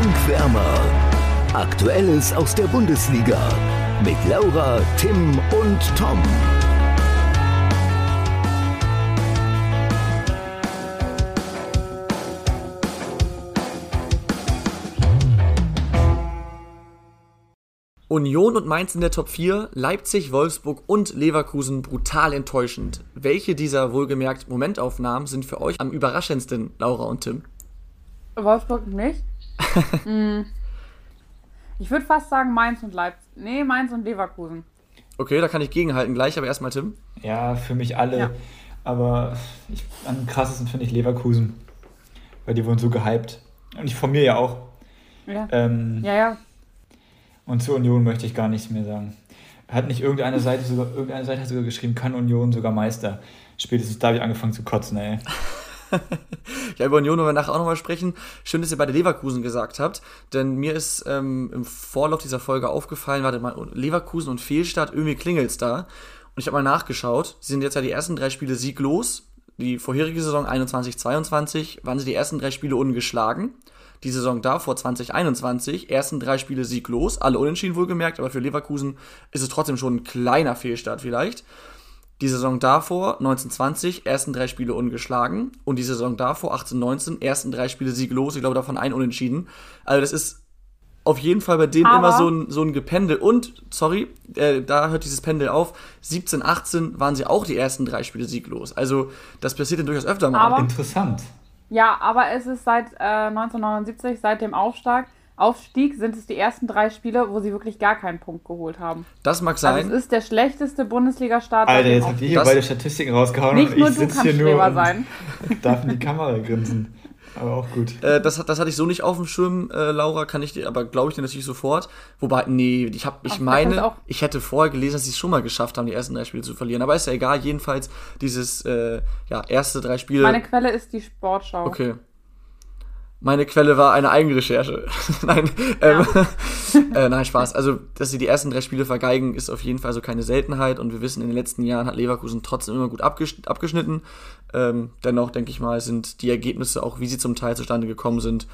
Funkwärmer. Aktuelles aus der Bundesliga mit Laura, Tim und Tom. Union und Mainz in der Top 4, Leipzig, Wolfsburg und Leverkusen brutal enttäuschend. Welche dieser wohlgemerkt Momentaufnahmen sind für euch am überraschendsten, Laura und Tim? Wolfsburg nicht. Hm. Ich würde fast sagen Mainz und Leipzig. Nee, Mainz und Leverkusen. Okay, da kann ich gegenhalten gleich, aber erstmal Tim. Ja, für mich alle. Ja. Aber ich, am krassesten finde ich Leverkusen. Weil die wurden so gehypt. Und ich von mir ja auch. Ja. Ähm, ja, ja. Und zur Union möchte ich gar nichts mehr sagen. Hat nicht irgendeine Seite sogar, irgendeine Seite hat sogar geschrieben, kann Union sogar Meister. Spätestens da habe ich angefangen zu kotzen, ey. ja, über Union wollen wir nachher auch nochmal sprechen. Schön, dass ihr beide Leverkusen gesagt habt, denn mir ist ähm, im Vorlauf dieser Folge aufgefallen, warte mal, Leverkusen und Fehlstart, irgendwie klingelt's da. Und ich habe mal nachgeschaut, sie sind jetzt ja die ersten drei Spiele sieglos. Die vorherige Saison 21-22 waren sie die ersten drei Spiele ungeschlagen. Die Saison davor 2021, ersten drei Spiele sieglos, alle unentschieden wohlgemerkt, aber für Leverkusen ist es trotzdem schon ein kleiner Fehlstart vielleicht. Die Saison davor, 1920, ersten drei Spiele ungeschlagen. Und die Saison davor, 1819, ersten drei Spiele sieglos. Ich glaube, davon ein Unentschieden. Also, das ist auf jeden Fall bei denen Aber immer so ein, so ein Gependel. Und, sorry, äh, da hört dieses Pendel auf. 17, 18 waren sie auch die ersten drei Spiele sieglos. Also, das passiert dann durchaus öfter mal. Aber, Interessant. Ja, aber es ist seit äh, 1979, seit dem Aufstieg, Aufstieg sind es die ersten drei Spiele, wo sie wirklich gar keinen Punkt geholt haben. Das mag sein. Also es ist der schlechteste Bundesliga-Start. Alter, jetzt habt ihr hier beide Statistiken rausgehauen nicht und nur ich sitze hier nur und sein. darf in die Kamera grinsen. Aber auch gut. Äh, das, das hatte ich so nicht auf dem Schirm, äh, Laura, kann ich dir, aber glaube ich dir natürlich sofort. Wobei, nee, ich, hab, ich Ach, meine, ich hätte vorher gelesen, dass sie es schon mal geschafft haben, die ersten drei Spiele zu verlieren. Aber ist ja egal, jedenfalls dieses äh, ja, erste drei Spiele. Meine Quelle ist die Sportschau. Okay. Meine Quelle war eine Eigenrecherche. nein, ähm, äh, nein, Spaß. Also, dass sie die ersten drei Spiele vergeigen, ist auf jeden Fall so keine Seltenheit. Und wir wissen, in den letzten Jahren hat Leverkusen trotzdem immer gut abgeschnitten. Ähm, dennoch, denke ich mal, sind die Ergebnisse, auch wie sie zum Teil zustande gekommen sind,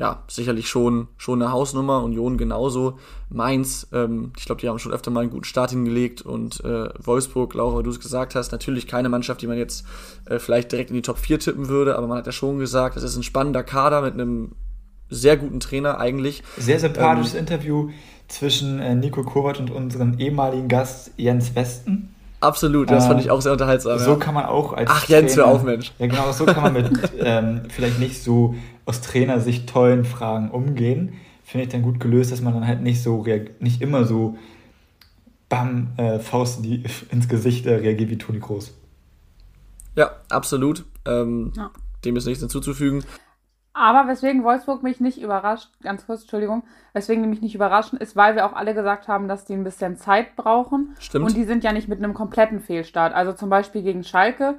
ja, sicherlich schon, schon eine Hausnummer. Union genauso. Mainz, ähm, ich glaube, die haben schon öfter mal einen guten Start hingelegt. Und äh, Wolfsburg, Laura, du es gesagt hast, natürlich keine Mannschaft, die man jetzt äh, vielleicht direkt in die Top 4 tippen würde, aber man hat ja schon gesagt, das ist ein spannender Kader mit einem sehr guten Trainer eigentlich. Sehr sympathisches ähm, Interview zwischen äh, Nico Kovac und unserem ehemaligen Gast Jens Westen. Absolut, das fand ich auch sehr unterhaltsam. So ja. kann man auch als Ach, Jens, hör auf, Mensch. Ja, genau, so kann man mit ähm, vielleicht nicht so aus Trainersicht tollen Fragen umgehen. Finde ich dann gut gelöst, dass man dann halt nicht so nicht immer so bam, äh, Faust in die, ins Gesicht äh, reagiert wie Toni Groß. Ja, absolut. Ähm, ja. Dem ist nichts hinzuzufügen. Aber weswegen Wolfsburg mich nicht überrascht, ganz kurz, Entschuldigung, weswegen die mich nicht überraschen, ist, weil wir auch alle gesagt haben, dass die ein bisschen Zeit brauchen. Stimmt. Und die sind ja nicht mit einem kompletten Fehlstart. Also zum Beispiel gegen Schalke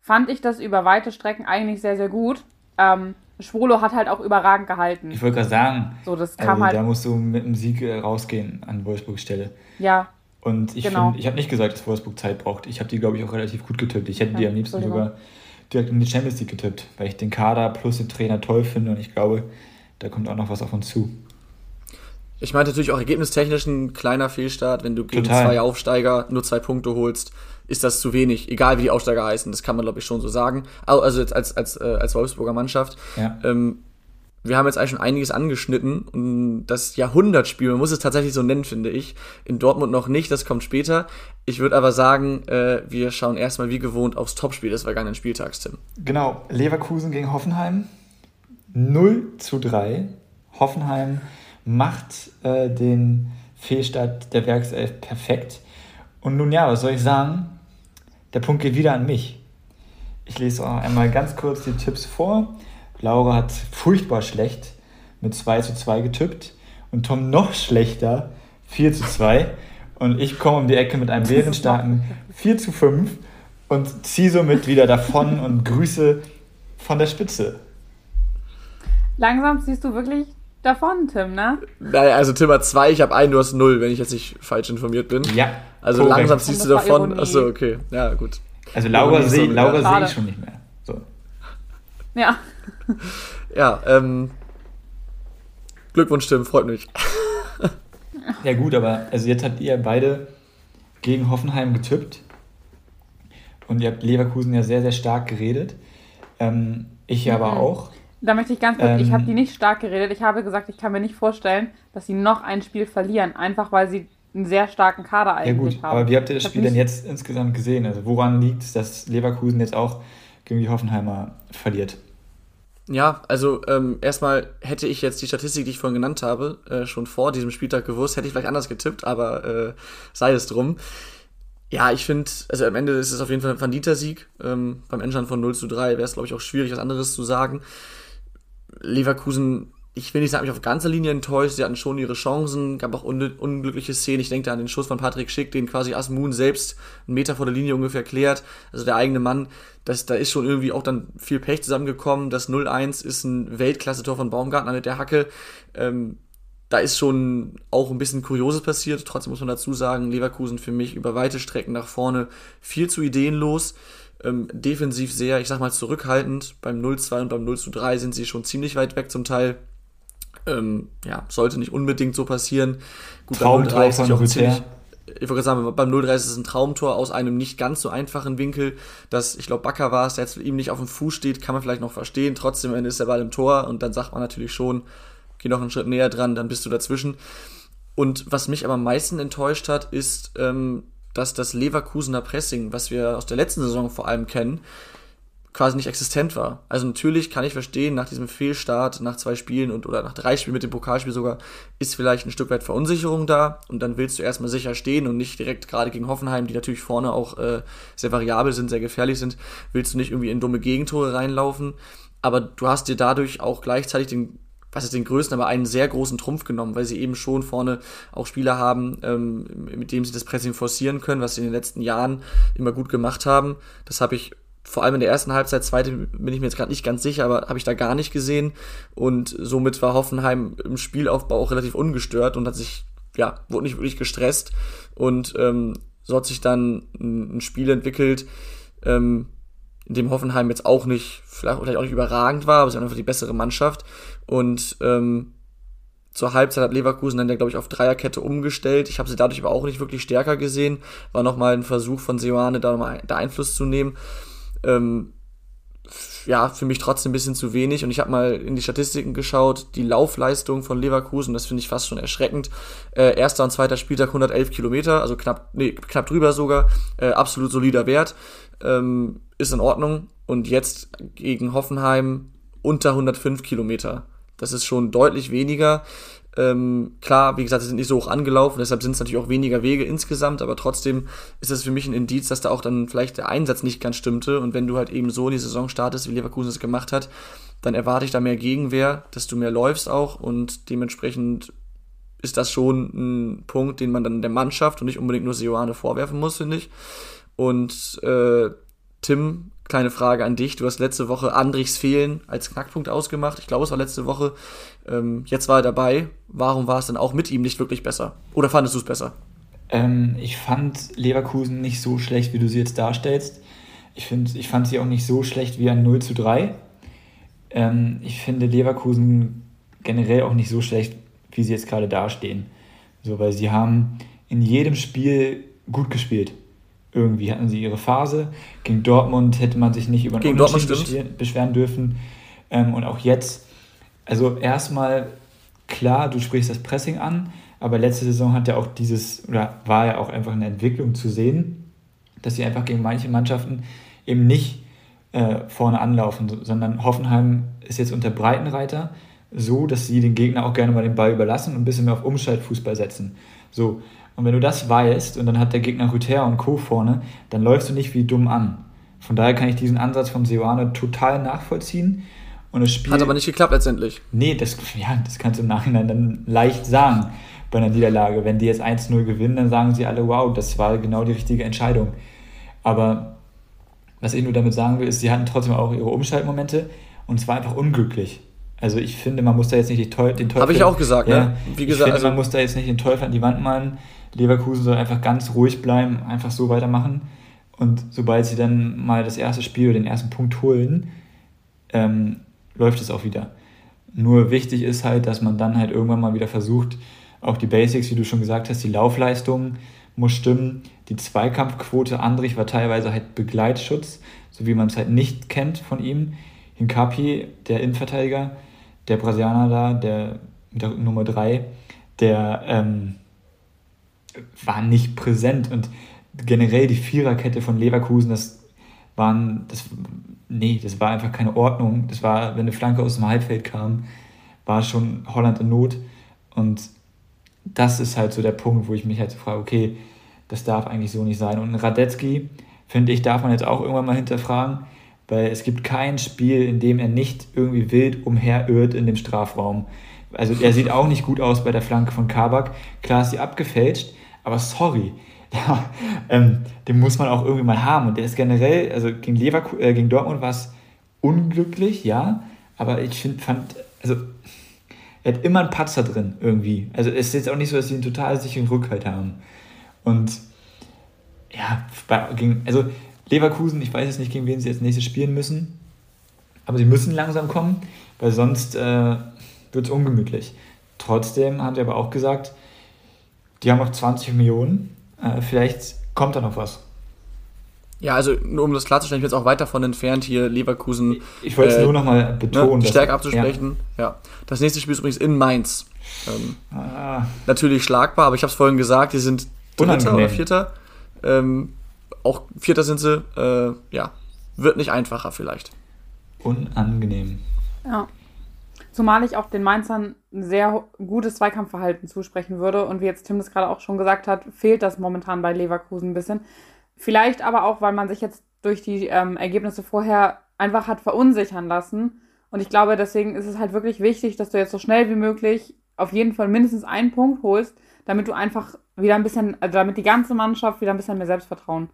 fand ich das über weite Strecken eigentlich sehr, sehr gut. Ähm, Schwolo hat halt auch überragend gehalten. Ich wollte gerade sagen, so, das kam also, halt da musst du mit einem Sieg äh, rausgehen an Wolfsburgs Stelle. Ja. Und ich genau. ich habe nicht gesagt, dass Wolfsburg Zeit braucht. Ich habe die, glaube ich, auch relativ gut getippt. Ich hätte ja, die am liebsten sogar direkt in die Champions League getippt, weil ich den Kader plus den Trainer toll finde und ich glaube, da kommt auch noch was auf uns zu. Ich meine natürlich auch ergebnistechnisch ein kleiner Fehlstart, wenn du gegen Total. zwei Aufsteiger nur zwei Punkte holst, ist das zu wenig, egal wie die Aufsteiger heißen, das kann man glaube ich schon so sagen. Also als, als, als, äh, als Wolfsburger Mannschaft. Ja. Ähm, wir haben jetzt eigentlich schon einiges angeschnitten und das Jahrhundertspiel, man muss es tatsächlich so nennen, finde ich. In Dortmund noch nicht, das kommt später. Ich würde aber sagen, äh, wir schauen erstmal wie gewohnt aufs Topspiel des vergangenen Spieltags, Tim. Genau, Leverkusen gegen Hoffenheim. 0 zu 3. Hoffenheim macht äh, den Fehlstart der Werkself perfekt. Und nun ja, was soll ich sagen? Der Punkt geht wieder an mich. Ich lese auch einmal ganz kurz die Tipps vor. Laura hat furchtbar schlecht mit 2 zu 2 getippt und Tom noch schlechter 4 zu 2. Und ich komme um die Ecke mit einem bärenstarken 4 zu 5 und ziehe somit wieder davon und grüße von der Spitze. Langsam ziehst du wirklich davon, Tim, ne? Naja, also Tim hat 2, ich habe 1, du hast 0, wenn ich jetzt nicht falsch informiert bin. Ja. Also korrekt. langsam ziehst du davon. Achso, okay. Ja, gut. Also Laura sehe so, Laura seh ich schon nicht mehr. So. Ja. ja, ähm, Glückwunsch, Tim, freut mich. ja, gut, aber also jetzt habt ihr beide gegen Hoffenheim getippt. Und ihr habt Leverkusen ja sehr, sehr stark geredet. Ähm, ich mhm. aber auch. Da möchte ich ganz kurz, ähm, ich habe die nicht stark geredet. Ich habe gesagt, ich kann mir nicht vorstellen, dass sie noch ein Spiel verlieren, einfach weil sie einen sehr starken Kader eigentlich ja gut, haben. Aber wie habt ihr das Spiel denn jetzt insgesamt gesehen? Also woran liegt es, dass Leverkusen jetzt auch gegen die Hoffenheimer verliert? Ja, also ähm, erstmal hätte ich jetzt die Statistik, die ich vorhin genannt habe, äh, schon vor diesem Spieltag gewusst, hätte ich vielleicht anders getippt, aber äh, sei es drum. Ja, ich finde, also am Ende ist es auf jeden Fall ein verdienter Sieg. Ähm, beim Endstand von 0 zu 3 wäre es, glaube ich, auch schwierig, was anderes zu sagen. Leverkusen, ich will nicht sagen, mich auf ganzer Linie enttäuscht. Sie hatten schon ihre Chancen, gab auch un unglückliche Szenen. Ich denke da an den Schuss von Patrick Schick, den quasi Asmun selbst einen Meter vor der Linie ungefähr klärt. Also der eigene Mann, das, da ist schon irgendwie auch dann viel Pech zusammengekommen. Das 0-1 ist ein Weltklasse-Tor von Baumgartner mit der Hacke. Ähm, da ist schon auch ein bisschen Kurioses passiert. Trotzdem muss man dazu sagen, Leverkusen für mich über weite Strecken nach vorne viel zu ideenlos ähm, defensiv sehr, ich sag mal, zurückhaltend. Beim 0-2 und beim 0-3 sind sie schon ziemlich weit weg zum Teil. Ähm, ja, sollte nicht unbedingt so passieren. Gut, Traumtor beim 0-3 ist auch ziemlich, ich wollte sagen, beim 0-3 ist es ein Traumtor aus einem nicht ganz so einfachen Winkel, dass, ich glaube, Bakker war es, der jetzt ihm nicht auf dem Fuß steht, kann man vielleicht noch verstehen. Trotzdem ist der Ball im Tor und dann sagt man natürlich schon, geh noch einen Schritt näher dran, dann bist du dazwischen. Und was mich aber am meisten enttäuscht hat, ist, ähm, dass das Leverkusener Pressing, was wir aus der letzten Saison vor allem kennen, quasi nicht existent war. Also natürlich kann ich verstehen, nach diesem Fehlstart, nach zwei Spielen und oder nach drei Spielen mit dem Pokalspiel sogar, ist vielleicht ein Stück weit Verunsicherung da und dann willst du erstmal sicher stehen und nicht direkt gerade gegen Hoffenheim, die natürlich vorne auch äh, sehr variabel sind, sehr gefährlich sind, willst du nicht irgendwie in dumme Gegentore reinlaufen. Aber du hast dir dadurch auch gleichzeitig den was ist den größten, aber einen sehr großen Trumpf genommen, weil sie eben schon vorne auch Spieler haben, ähm, mit dem sie das Pressing forcieren können, was sie in den letzten Jahren immer gut gemacht haben. Das habe ich vor allem in der ersten Halbzeit, zweite bin ich mir jetzt gerade nicht ganz sicher, aber habe ich da gar nicht gesehen. Und somit war Hoffenheim im Spielaufbau auch relativ ungestört und hat sich, ja, wurde nicht wirklich gestresst. Und ähm, so hat sich dann ein Spiel entwickelt, ähm, in dem Hoffenheim jetzt auch nicht, vielleicht auch nicht überragend war, aber sie haben einfach die bessere Mannschaft. Und ähm, zur Halbzeit hat Leverkusen dann, glaube ich, auf Dreierkette umgestellt. Ich habe sie dadurch aber auch nicht wirklich stärker gesehen. War nochmal ein Versuch von Seoane, da, mal, da Einfluss zu nehmen. Ähm, ja, für mich trotzdem ein bisschen zu wenig. Und ich habe mal in die Statistiken geschaut, die Laufleistung von Leverkusen, das finde ich fast schon erschreckend. Äh, erster und zweiter Spieltag 111 Kilometer, also knapp, nee, knapp drüber sogar. Äh, absolut solider Wert. Ähm, ist in Ordnung. Und jetzt gegen Hoffenheim unter 105 Kilometer. Das ist schon deutlich weniger. Ähm, klar, wie gesagt, sie sind nicht so hoch angelaufen, deshalb sind es natürlich auch weniger Wege insgesamt, aber trotzdem ist das für mich ein Indiz, dass da auch dann vielleicht der Einsatz nicht ganz stimmte. Und wenn du halt eben so in die Saison startest, wie Leverkusen es gemacht hat, dann erwarte ich da mehr Gegenwehr, dass du mehr läufst auch und dementsprechend ist das schon ein Punkt, den man dann der Mannschaft und nicht unbedingt nur Sioane vorwerfen muss, finde ich. Und äh, Tim, kleine Frage an dich. Du hast letzte Woche Andrichs Fehlen als Knackpunkt ausgemacht. Ich glaube, es war letzte Woche. Ähm, jetzt war er dabei. Warum war es denn auch mit ihm nicht wirklich besser? Oder fandest du es besser? Ähm, ich fand Leverkusen nicht so schlecht, wie du sie jetzt darstellst. Ich, find, ich fand sie auch nicht so schlecht wie ein 0 zu 3. Ähm, ich finde Leverkusen generell auch nicht so schlecht, wie sie jetzt gerade dastehen. So, weil sie haben in jedem Spiel gut gespielt. Irgendwie hatten sie ihre Phase. Gegen Dortmund hätte man sich nicht über einen Unentschieden beschweren dürfen. Ähm, und auch jetzt, also erstmal, klar, du sprichst das Pressing an, aber letzte Saison hat ja auch dieses, oder war ja auch einfach eine Entwicklung zu sehen, dass sie einfach gegen manche Mannschaften eben nicht äh, vorne anlaufen, sondern Hoffenheim ist jetzt unter Breitenreiter so, dass sie den Gegner auch gerne mal den Ball überlassen und ein bisschen mehr auf Umschaltfußball setzen. So, und wenn du das weißt und dann hat der Gegner Rüther und Co. vorne, dann läufst du nicht wie dumm an. Von daher kann ich diesen Ansatz von Seoane total nachvollziehen. Und das Spiel, Hat aber nicht geklappt letztendlich. Nee, das, ja, das kannst du im Nachhinein dann leicht sagen bei einer Niederlage. Wenn die jetzt 1-0 gewinnen, dann sagen sie alle, wow, das war genau die richtige Entscheidung. Aber was ich nur damit sagen will, ist, sie hatten trotzdem auch ihre Umschaltmomente und es war einfach unglücklich. Also ich finde, man muss da jetzt nicht den Teufel... Habe ich auch gesagt, ja, ne? Wie gesagt, ich finde, also man muss da jetzt nicht den Teufel an die Wand malen. Leverkusen soll einfach ganz ruhig bleiben, einfach so weitermachen. Und sobald sie dann mal das erste Spiel oder den ersten Punkt holen, ähm, läuft es auch wieder. Nur wichtig ist halt, dass man dann halt irgendwann mal wieder versucht, auch die Basics, wie du schon gesagt hast, die Laufleistung muss stimmen. Die Zweikampfquote, Andrich war teilweise halt Begleitschutz, so wie man es halt nicht kennt von ihm. Hinkapi, der Innenverteidiger, der Brasilianer da, der der Nummer 3, der ähm, war nicht präsent und generell die Viererkette von Leverkusen, das waren, das, nee, das war einfach keine Ordnung. Das war, wenn eine Flanke aus dem Halbfeld kam, war schon Holland in Not und das ist halt so der Punkt, wo ich mich halt so frage, okay, das darf eigentlich so nicht sein. Und Radetzky, finde ich, darf man jetzt auch irgendwann mal hinterfragen, weil es gibt kein Spiel, in dem er nicht irgendwie wild umherirrt in dem Strafraum. Also er sieht auch nicht gut aus bei der Flanke von Kabak. Klar ist sie abgefälscht, aber sorry, ja, ähm, den muss man auch irgendwie mal haben. Und der ist generell, also gegen, Leverku äh, gegen Dortmund war es unglücklich, ja, aber ich find, fand, also er hat immer einen Patzer drin irgendwie. Also es ist jetzt auch nicht so, dass sie einen total sicheren Rückhalt haben. Und ja, gegen, also Leverkusen, ich weiß jetzt nicht, gegen wen sie jetzt nächstes spielen müssen, aber sie müssen langsam kommen, weil sonst äh, wird es ungemütlich. Trotzdem haben sie aber auch gesagt, die haben noch 20 Millionen, äh, vielleicht kommt da noch was. Ja, also nur um das klarzustellen, ich bin jetzt auch weit davon entfernt, hier Leverkusen. Ich wollte es äh, nur nochmal betonen. Ne, die Stärke abzusprechen. Ja. ja. Das nächste Spiel ist übrigens in Mainz. Ähm, ah. Natürlich schlagbar, aber ich habe es vorhin gesagt, die sind Dritter Unangenehm. oder Vierter. Ähm, auch Vierter sind sie. Äh, ja, wird nicht einfacher vielleicht. Unangenehm. Ja. Zumal ich auch den Mainzern ein sehr gutes Zweikampfverhalten zusprechen würde. Und wie jetzt Tim das gerade auch schon gesagt hat, fehlt das momentan bei Leverkusen ein bisschen. Vielleicht aber auch, weil man sich jetzt durch die ähm, Ergebnisse vorher einfach hat verunsichern lassen. Und ich glaube, deswegen ist es halt wirklich wichtig, dass du jetzt so schnell wie möglich auf jeden Fall mindestens einen Punkt holst, damit du einfach wieder ein bisschen, also damit die ganze Mannschaft wieder ein bisschen mehr Selbstvertrauen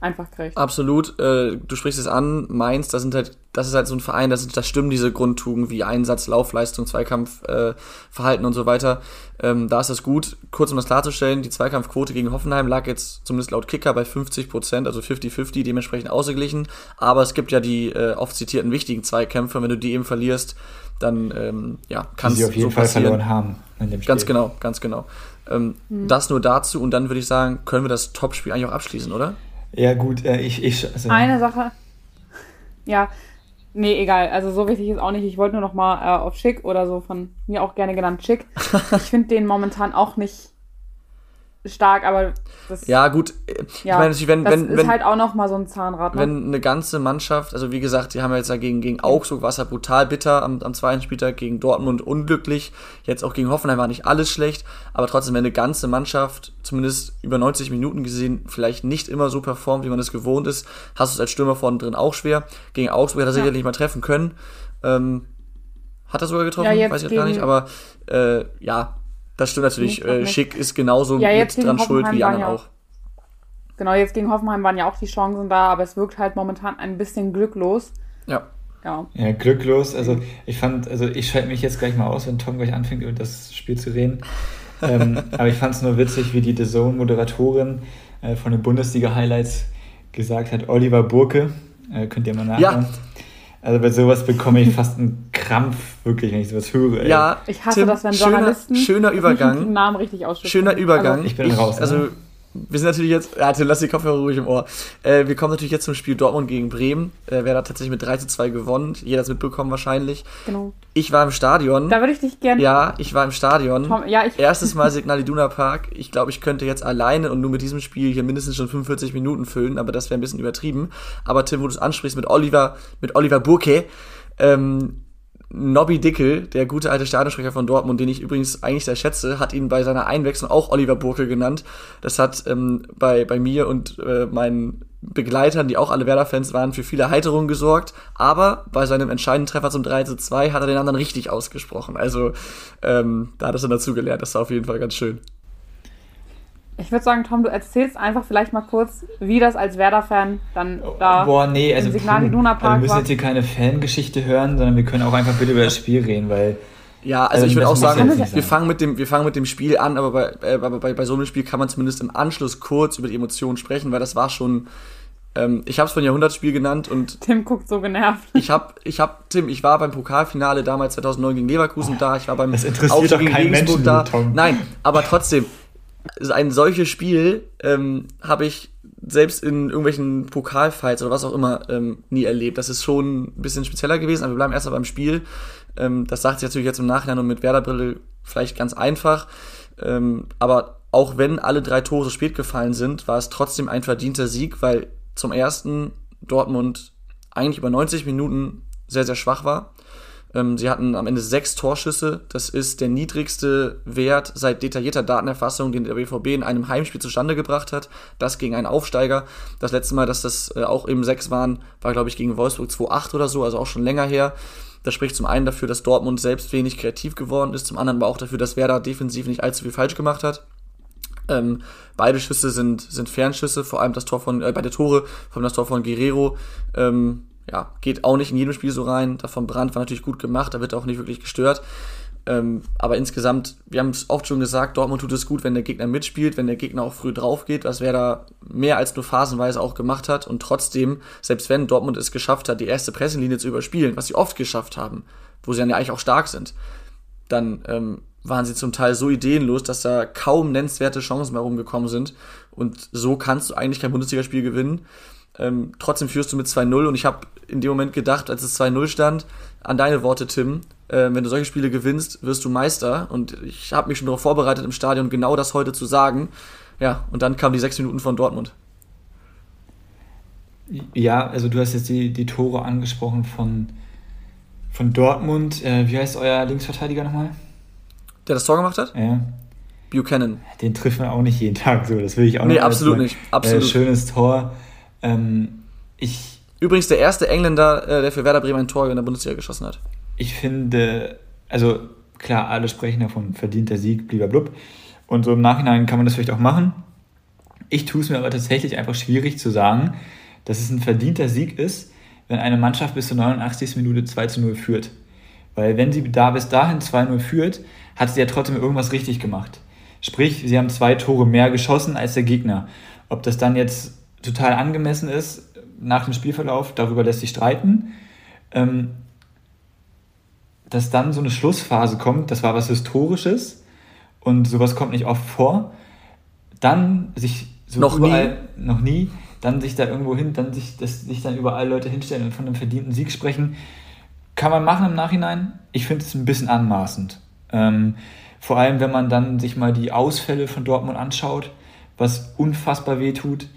einfach kriegt. Absolut. Äh, du sprichst es an, Mainz, das sind halt, das ist halt so ein Verein, das, das stimmen diese Grundtugenden wie Einsatz, Laufleistung, Zweikampfverhalten äh, und so weiter. Ähm, da ist das gut. Kurz um das klarzustellen, die Zweikampfquote gegen Hoffenheim lag jetzt zumindest laut Kicker bei 50 Prozent, also 50-50, dementsprechend ausgeglichen. Aber es gibt ja die äh, oft zitierten wichtigen Zweikämpfe, wenn du die eben verlierst, dann ähm, ja, kann es auf jeden so Fall verloren haben. In dem Spiel. Ganz genau, ganz genau. Ähm, mhm. Das nur dazu und dann würde ich sagen, können wir das Topspiel eigentlich auch abschließen, oder? Ja, gut, äh, ich. ich also Eine Sache. Ja, nee, egal. Also so wichtig ist auch nicht. Ich wollte nur noch mal äh, auf Schick oder so von mir auch gerne genannt Schick. ich finde den momentan auch nicht stark, aber das. Ja, gut. Ja, ich meine, natürlich, wenn, das wenn, ist wenn, halt auch noch mal so ein Zahnrad. Ne? Wenn eine ganze Mannschaft, also wie gesagt, die haben jetzt ja gegen, gegen Augsburg war es ja brutal bitter am, am zweiten Spieltag, gegen Dortmund unglücklich, jetzt auch gegen Hoffenheim war nicht alles schlecht, aber trotzdem, wenn eine ganze Mannschaft, zumindest über 90 Minuten gesehen, vielleicht nicht immer so performt, wie man es gewohnt ist, hast du es als Stürmer vorne drin auch schwer. Gegen Augsburg hat er ja. sicherlich mal treffen können. Ähm, hat er sogar getroffen? Ja, Weiß ich jetzt gar nicht, aber äh, ja, das stimmt natürlich. Äh, Schick ist genauso ja, mit dran schuld wie die anderen ja, auch. Genau, jetzt gegen Hoffenheim waren ja auch die Chancen da, aber es wirkt halt momentan ein bisschen glücklos. Ja. Ja. ja, glücklos. Also ich fand, also ich schalte mich jetzt gleich mal aus, wenn Tom gleich anfängt, über das Spiel zu reden. ähm, aber ich fand es nur witzig, wie die The Zone-Moderatorin äh, von den Bundesliga-Highlights gesagt hat, Oliver Burke, äh, könnt ihr mal nachhören. Ja. Also bei sowas bekomme ich fast einen Krampf, wirklich, wenn ich sowas höre. Ey. Ja, ich hasse Tim, das, wenn Journalisten schöner, schöner Übergang. den Namen richtig aussprechen. Schöner Übergang. Also, ich bin ich, raus. Also, ne? Wir sind natürlich jetzt, ja, Tim, lass die Kopfhörer ruhig im Ohr. Äh, wir kommen natürlich jetzt zum Spiel Dortmund gegen Bremen. Äh, wer hat tatsächlich mit 3 zu 2 gewonnen. Jeder hat mitbekommen wahrscheinlich. Genau. Ich war im Stadion. Da würde ich dich gerne. Ja, ich war im Stadion. Tom, ja, ich Erstes Mal Signal Iduna Park. Ich glaube, ich könnte jetzt alleine und nur mit diesem Spiel hier mindestens schon 45 Minuten füllen, aber das wäre ein bisschen übertrieben. Aber Tim, wo du es ansprichst mit Oliver, mit Oliver Burke, ähm, Nobby Dickel, der gute alte Stadionsprecher von Dortmund, den ich übrigens eigentlich sehr schätze, hat ihn bei seiner Einwechslung auch Oliver Burke genannt. Das hat ähm, bei, bei mir und äh, meinen Begleitern, die auch alle Werder-Fans waren, für viele Erheiterungen gesorgt. Aber bei seinem entscheidenden Treffer zum 3 zu 2 hat er den anderen richtig ausgesprochen. Also ähm, da hat er dann dazugelernt. Das war auf jeden Fall ganz schön. Ich würde sagen, Tom, du erzählst einfach vielleicht mal kurz, wie das als Werder-Fan dann da Boah, nee, also, im Signal Iduna Park Wir müssen jetzt hier keine Fangeschichte hören, sondern wir können auch einfach bitte über das Spiel reden, weil ja, also, also ich würde auch sagen, wir fangen, mit dem, wir fangen mit dem Spiel an, aber, bei, äh, bei, bei so einem Spiel kann man zumindest im Anschluss kurz über die Emotionen sprechen, weil das war schon Ähm, ich habe es von Jahrhundertspiel genannt und Tim guckt so genervt. ich habe, ich hab, Tim, ich war beim Pokalfinale damals 2009 gegen Leverkusen da, ich war beim das interessiert Aufstieg doch gegen keinen Regensburg Menschen, da. Tom. Nein, aber trotzdem, ein solches Spiel ähm, habe ich selbst in irgendwelchen Pokalfights oder was auch immer ähm, nie erlebt. Das ist schon ein bisschen spezieller gewesen, aber wir bleiben erstmal beim Spiel. Ähm, das sagt sich natürlich jetzt im Nachhinein und mit Werderbrille vielleicht ganz einfach. Ähm, aber auch wenn alle drei Tore so spät gefallen sind, war es trotzdem ein verdienter Sieg, weil zum ersten Dortmund eigentlich über 90 Minuten sehr, sehr schwach war. Ähm, sie hatten am Ende sechs Torschüsse. Das ist der niedrigste Wert seit detaillierter Datenerfassung, den der BVB in einem Heimspiel zustande gebracht hat. Das gegen einen Aufsteiger. Das letzte Mal, dass das äh, auch eben sechs waren, war, glaube ich, gegen Wolfsburg 2-8 oder so, also auch schon länger her. Das spricht zum einen dafür, dass Dortmund selbst wenig kreativ geworden ist, zum anderen aber auch dafür, dass Werder defensiv nicht allzu viel falsch gemacht hat. Ähm, beide Schüsse sind, sind Fernschüsse, vor allem das Tor von, äh, beide Tore, vor allem das Tor von Guerrero, ähm, ja, geht auch nicht in jedem Spiel so rein. Davon Brandt war natürlich gut gemacht, da wird auch nicht wirklich gestört. Ähm, aber insgesamt, wir haben es oft schon gesagt, Dortmund tut es gut, wenn der Gegner mitspielt, wenn der Gegner auch früh drauf geht, was wer da mehr als nur phasenweise auch gemacht hat. Und trotzdem, selbst wenn Dortmund es geschafft hat, die erste Pressenlinie zu überspielen, was sie oft geschafft haben, wo sie dann ja eigentlich auch stark sind, dann ähm, waren sie zum Teil so ideenlos, dass da kaum nennenswerte Chancen mehr rumgekommen sind. Und so kannst du eigentlich kein Bundesligaspiel gewinnen. Ähm, trotzdem führst du mit 2-0 und ich habe in dem Moment gedacht, als es 2-0 stand, an deine Worte, Tim, äh, wenn du solche Spiele gewinnst, wirst du Meister. Und ich habe mich schon darauf vorbereitet, im Stadion genau das heute zu sagen. Ja, und dann kamen die sechs Minuten von Dortmund. Ja, also du hast jetzt die, die Tore angesprochen von, von Dortmund. Äh, wie heißt euer Linksverteidiger nochmal? Der das Tor gemacht hat? Ja. Buchanan. Den trifft man auch nicht jeden Tag so. Das will ich auch Nee, noch absolut als- nicht. Absolut. Äh, schönes Tor. Ähm, ich, Übrigens der erste Engländer, äh, der für Werder Bremen ein Tor in der Bundesliga geschossen hat. ich finde, also klar, alle sprechen davon, verdienter Sieg, blub. Und so im Nachhinein kann man das vielleicht auch machen. Ich tue es mir aber tatsächlich einfach schwierig zu sagen, dass es ein verdienter Sieg ist, wenn eine Mannschaft bis zur 89. Minute 2 zu 0 führt. Weil wenn sie da bis dahin 2-0 führt, hat sie ja trotzdem irgendwas richtig gemacht. Sprich, sie haben zwei Tore mehr geschossen als der Gegner. Ob das dann jetzt total angemessen ist nach dem Spielverlauf, darüber lässt sich streiten. Ähm, dass dann so eine Schlussphase kommt, das war was Historisches und sowas kommt nicht oft vor. Dann sich so Noch überall, noch nie, dann sich da irgendwo hin, dann sich, dass sich dann überall Leute hinstellen und von einem verdienten Sieg sprechen, kann man machen im Nachhinein. Ich finde es ein bisschen anmaßend. Ähm, vor allem, wenn man dann sich mal die Ausfälle von Dortmund anschaut, was unfassbar weh tut.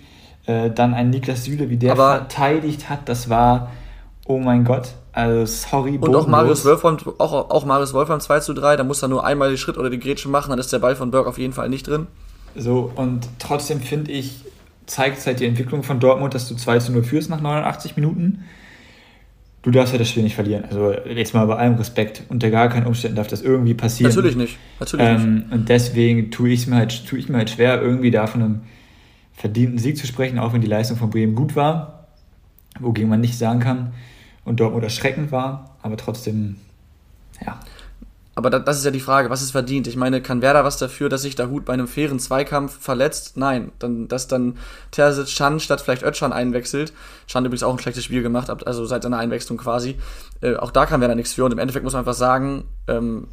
Äh, dann ein Niklas Süle, wie der Aber- verteidigt hat, das war, oh mein Gott, also sorry, Und auch. Marius Wolfram, auch, auch Marius Wolfram 2 zu 3, da muss er nur einmal den Schritt oder die Grätsche machen, dann ist der Ball von Berg auf jeden Fall nicht drin. So, und trotzdem finde ich, zeigt es halt die Entwicklung von Dortmund, dass du 2 zu 0 führst nach 89 Minuten. Du darfst ja das Spiel nicht verlieren. Also jetzt mal bei allem Respekt. Unter gar keinen Umständen darf das irgendwie passieren. Natürlich nicht. Natürlich nicht. Ähm, und deswegen tue ich es mir, halt, tue ich mir halt schwer, irgendwie da von einem verdienten Sieg zu sprechen, auch wenn die Leistung von Bremen gut war, wogegen man nicht sagen kann und Dortmund erschreckend war, aber trotzdem, ja. Aber da, das ist ja die Frage, was ist verdient? Ich meine, kann Werder was dafür, dass sich der Hut bei einem fairen Zweikampf verletzt? Nein. Dann, dass dann Terzic Chan statt vielleicht Özcan einwechselt. Chan übrigens auch ein schlechtes Spiel gemacht, also seit seiner Einwechslung quasi. Äh, auch da kann Werder nichts für und im Endeffekt muss man einfach sagen, ähm,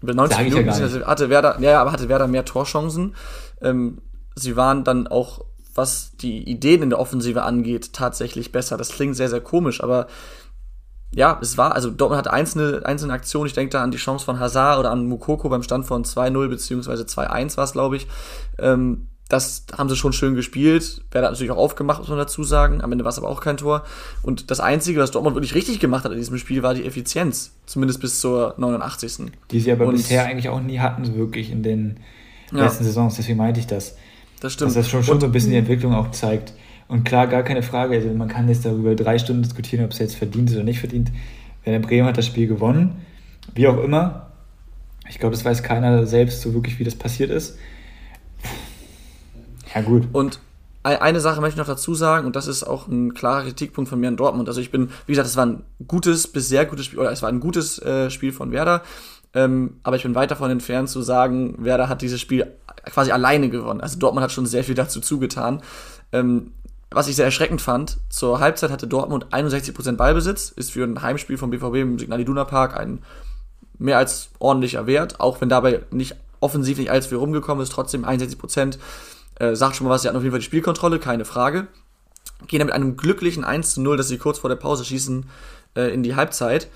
über 90 Sag ich ja Minuten beziehungsweise hatte Werder, ja, ja, aber hatte Werder mehr Torchancen. Ähm, sie waren dann auch, was die Ideen in der Offensive angeht, tatsächlich besser. Das klingt sehr, sehr komisch, aber ja, es war, also Dortmund hatte einzelne, einzelne Aktionen, ich denke da an die Chance von Hazard oder an Mukoko beim Stand von 2-0 beziehungsweise 2-1 war es, glaube ich. Ähm, das haben sie schon schön gespielt. Werder hat natürlich auch aufgemacht, muss man dazu sagen. Am Ende war es aber auch kein Tor. Und das Einzige, was Dortmund wirklich richtig gemacht hat in diesem Spiel, war die Effizienz. Zumindest bis zur 89. Die sie aber Und- bisher eigentlich auch nie hatten, so wirklich in den Ja. letzten Saisons. Deswegen meinte ich das. Das stimmt. Dass das schon, schon Und- so ein bisschen die Entwicklung auch zeigt. Und klar, gar keine Frage, also man kann jetzt darüber drei Stunden diskutieren, ob es jetzt verdient ist oder nicht verdient. Werder Bremen hat das Spiel gewonnen, wie auch immer. Ich glaube, das weiß keiner selbst so wirklich, wie das passiert ist. Ja gut, Und ei- eine Sache möchte ich noch dazu sagen, und das ist auch ein klarer Kritikpunkt von mir an Dortmund. Also ich bin, wie gesagt, es war ein gutes bis sehr gutes Spiel, oder es war ein gutes äh, Spiel von Werder, ähm, aber ich bin weit davon entfernt zu sagen, Werder hat dieses Spiel quasi alleine gewonnen. Also Dortmund hat schon sehr viel dazu zugetan. Ähm, was ich sehr erschreckend fand, zur Halbzeit hatte Dortmund 61% Ballbesitz, ist für ein Heimspiel vom BVB im Signal Iduna Park ein mehr als ordentlicher Wert, auch wenn dabei nicht offensiv nicht allzu viel rumgekommen ist, trotzdem 61%, äh, sagt schon mal was, sie hatten auf jeden Fall die Spielkontrolle, keine Frage. Gehen dann mit einem glücklichen 1 zu 0, das sie kurz vor der Pause schießen, äh, in die Halbzeit.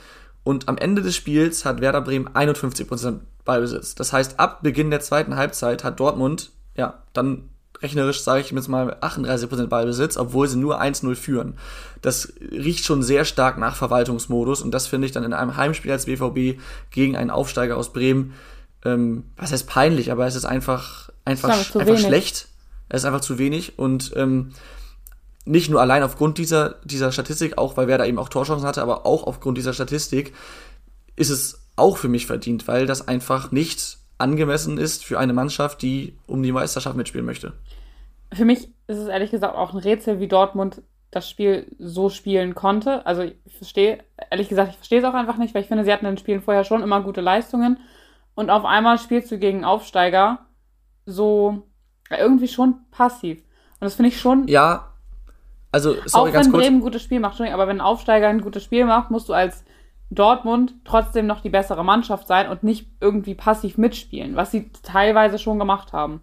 Und am Ende des Spiels hat Werder Bremen 51% Ballbesitz. Das heißt, ab Beginn der zweiten Halbzeit hat Dortmund, ja, dann rechnerisch sage ich jetzt mal 38% Ballbesitz, obwohl sie nur 1-0 führen. Das riecht schon sehr stark nach Verwaltungsmodus und das finde ich dann in einem Heimspiel als BVB gegen einen Aufsteiger aus Bremen, ähm, was heißt peinlich, aber es ist einfach, einfach, einfach schlecht. Es ist einfach zu wenig und ähm, nicht nur allein aufgrund dieser, dieser Statistik, auch weil Werder eben auch Torchancen hatte, aber auch aufgrund dieser Statistik ist es auch für mich verdient, weil das einfach nicht angemessen ist für eine Mannschaft, die um die Meisterschaft mitspielen möchte. Für mich ist es ehrlich gesagt auch ein Rätsel, wie Dortmund das Spiel so spielen konnte. Also ich verstehe, ehrlich gesagt, ich verstehe es auch einfach nicht, weil ich finde, sie hatten in den Spielen vorher schon immer gute Leistungen. Und auf einmal spielst du gegen Aufsteiger so irgendwie schon passiv. Und das finde ich schon. Ja, also sorry, auch wenn Bremen ein gutes Spiel macht, aber wenn ein Aufsteiger ein gutes Spiel macht, musst du als Dortmund trotzdem noch die bessere Mannschaft sein und nicht irgendwie passiv mitspielen, was sie teilweise schon gemacht haben.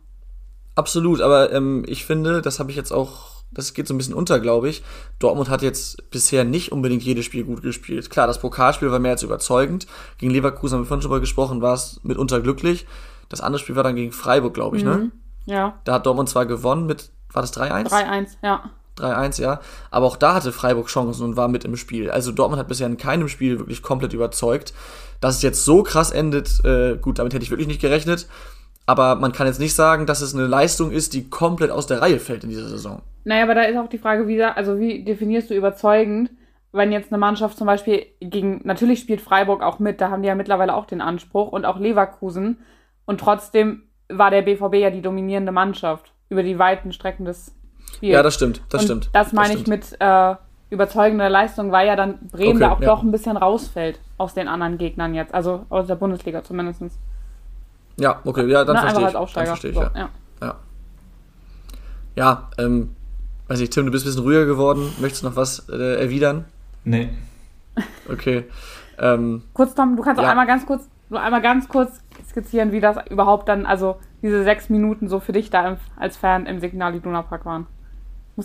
Absolut, aber ähm, ich finde, das habe ich jetzt auch, das geht so ein bisschen unter, glaube ich. Dortmund hat jetzt bisher nicht unbedingt jedes Spiel gut gespielt. Klar, das Pokalspiel war mehr als überzeugend. Gegen Leverkusen haben wir vorhin schon mal gesprochen, war es mitunter glücklich. Das andere Spiel war dann gegen Freiburg, glaube ich, ne? mhm. ne? Ja. Da hat Dortmund zwar gewonnen mit, war das 3-1? 3-1, ja. 3-1, ja. Aber auch da hatte Freiburg Chancen und war mit im Spiel. Also Dortmund hat bisher in keinem Spiel wirklich komplett überzeugt. Dass es jetzt so krass endet, äh, gut, damit hätte ich wirklich nicht gerechnet. Aber man kann jetzt nicht sagen, dass es eine Leistung ist, die komplett aus der Reihe fällt in dieser Saison. Naja, aber da ist auch die Frage, wie, also wie definierst du überzeugend, wenn jetzt eine Mannschaft zum Beispiel gegen, natürlich spielt Freiburg auch mit, da haben die ja mittlerweile auch den Anspruch und auch Leverkusen. Und trotzdem war der BVB ja die dominierende Mannschaft über die weiten Strecken des Spiels. Ja, das stimmt, das und stimmt. Das meine ich mit äh, überzeugender Leistung, weil ja dann Bremen okay, da auch ja. doch ein bisschen rausfällt aus den anderen Gegnern jetzt, also aus der Bundesliga zumindest. Ja, okay, ja, dann Na, verstehe ich. Als dann verstehe ich, so, ja. Ja, ja. ja ähm, weiß nicht, Tim, du bist ein bisschen ruhiger geworden. Möchtest du noch was äh, erwidern? Nee. Okay. Ähm, kurz, Tom, du kannst ja. auch einmal ganz kurz, nur einmal ganz kurz skizzieren, wie das überhaupt dann, also diese sechs Minuten so für dich da als Fan im Signal Iduna Park waren.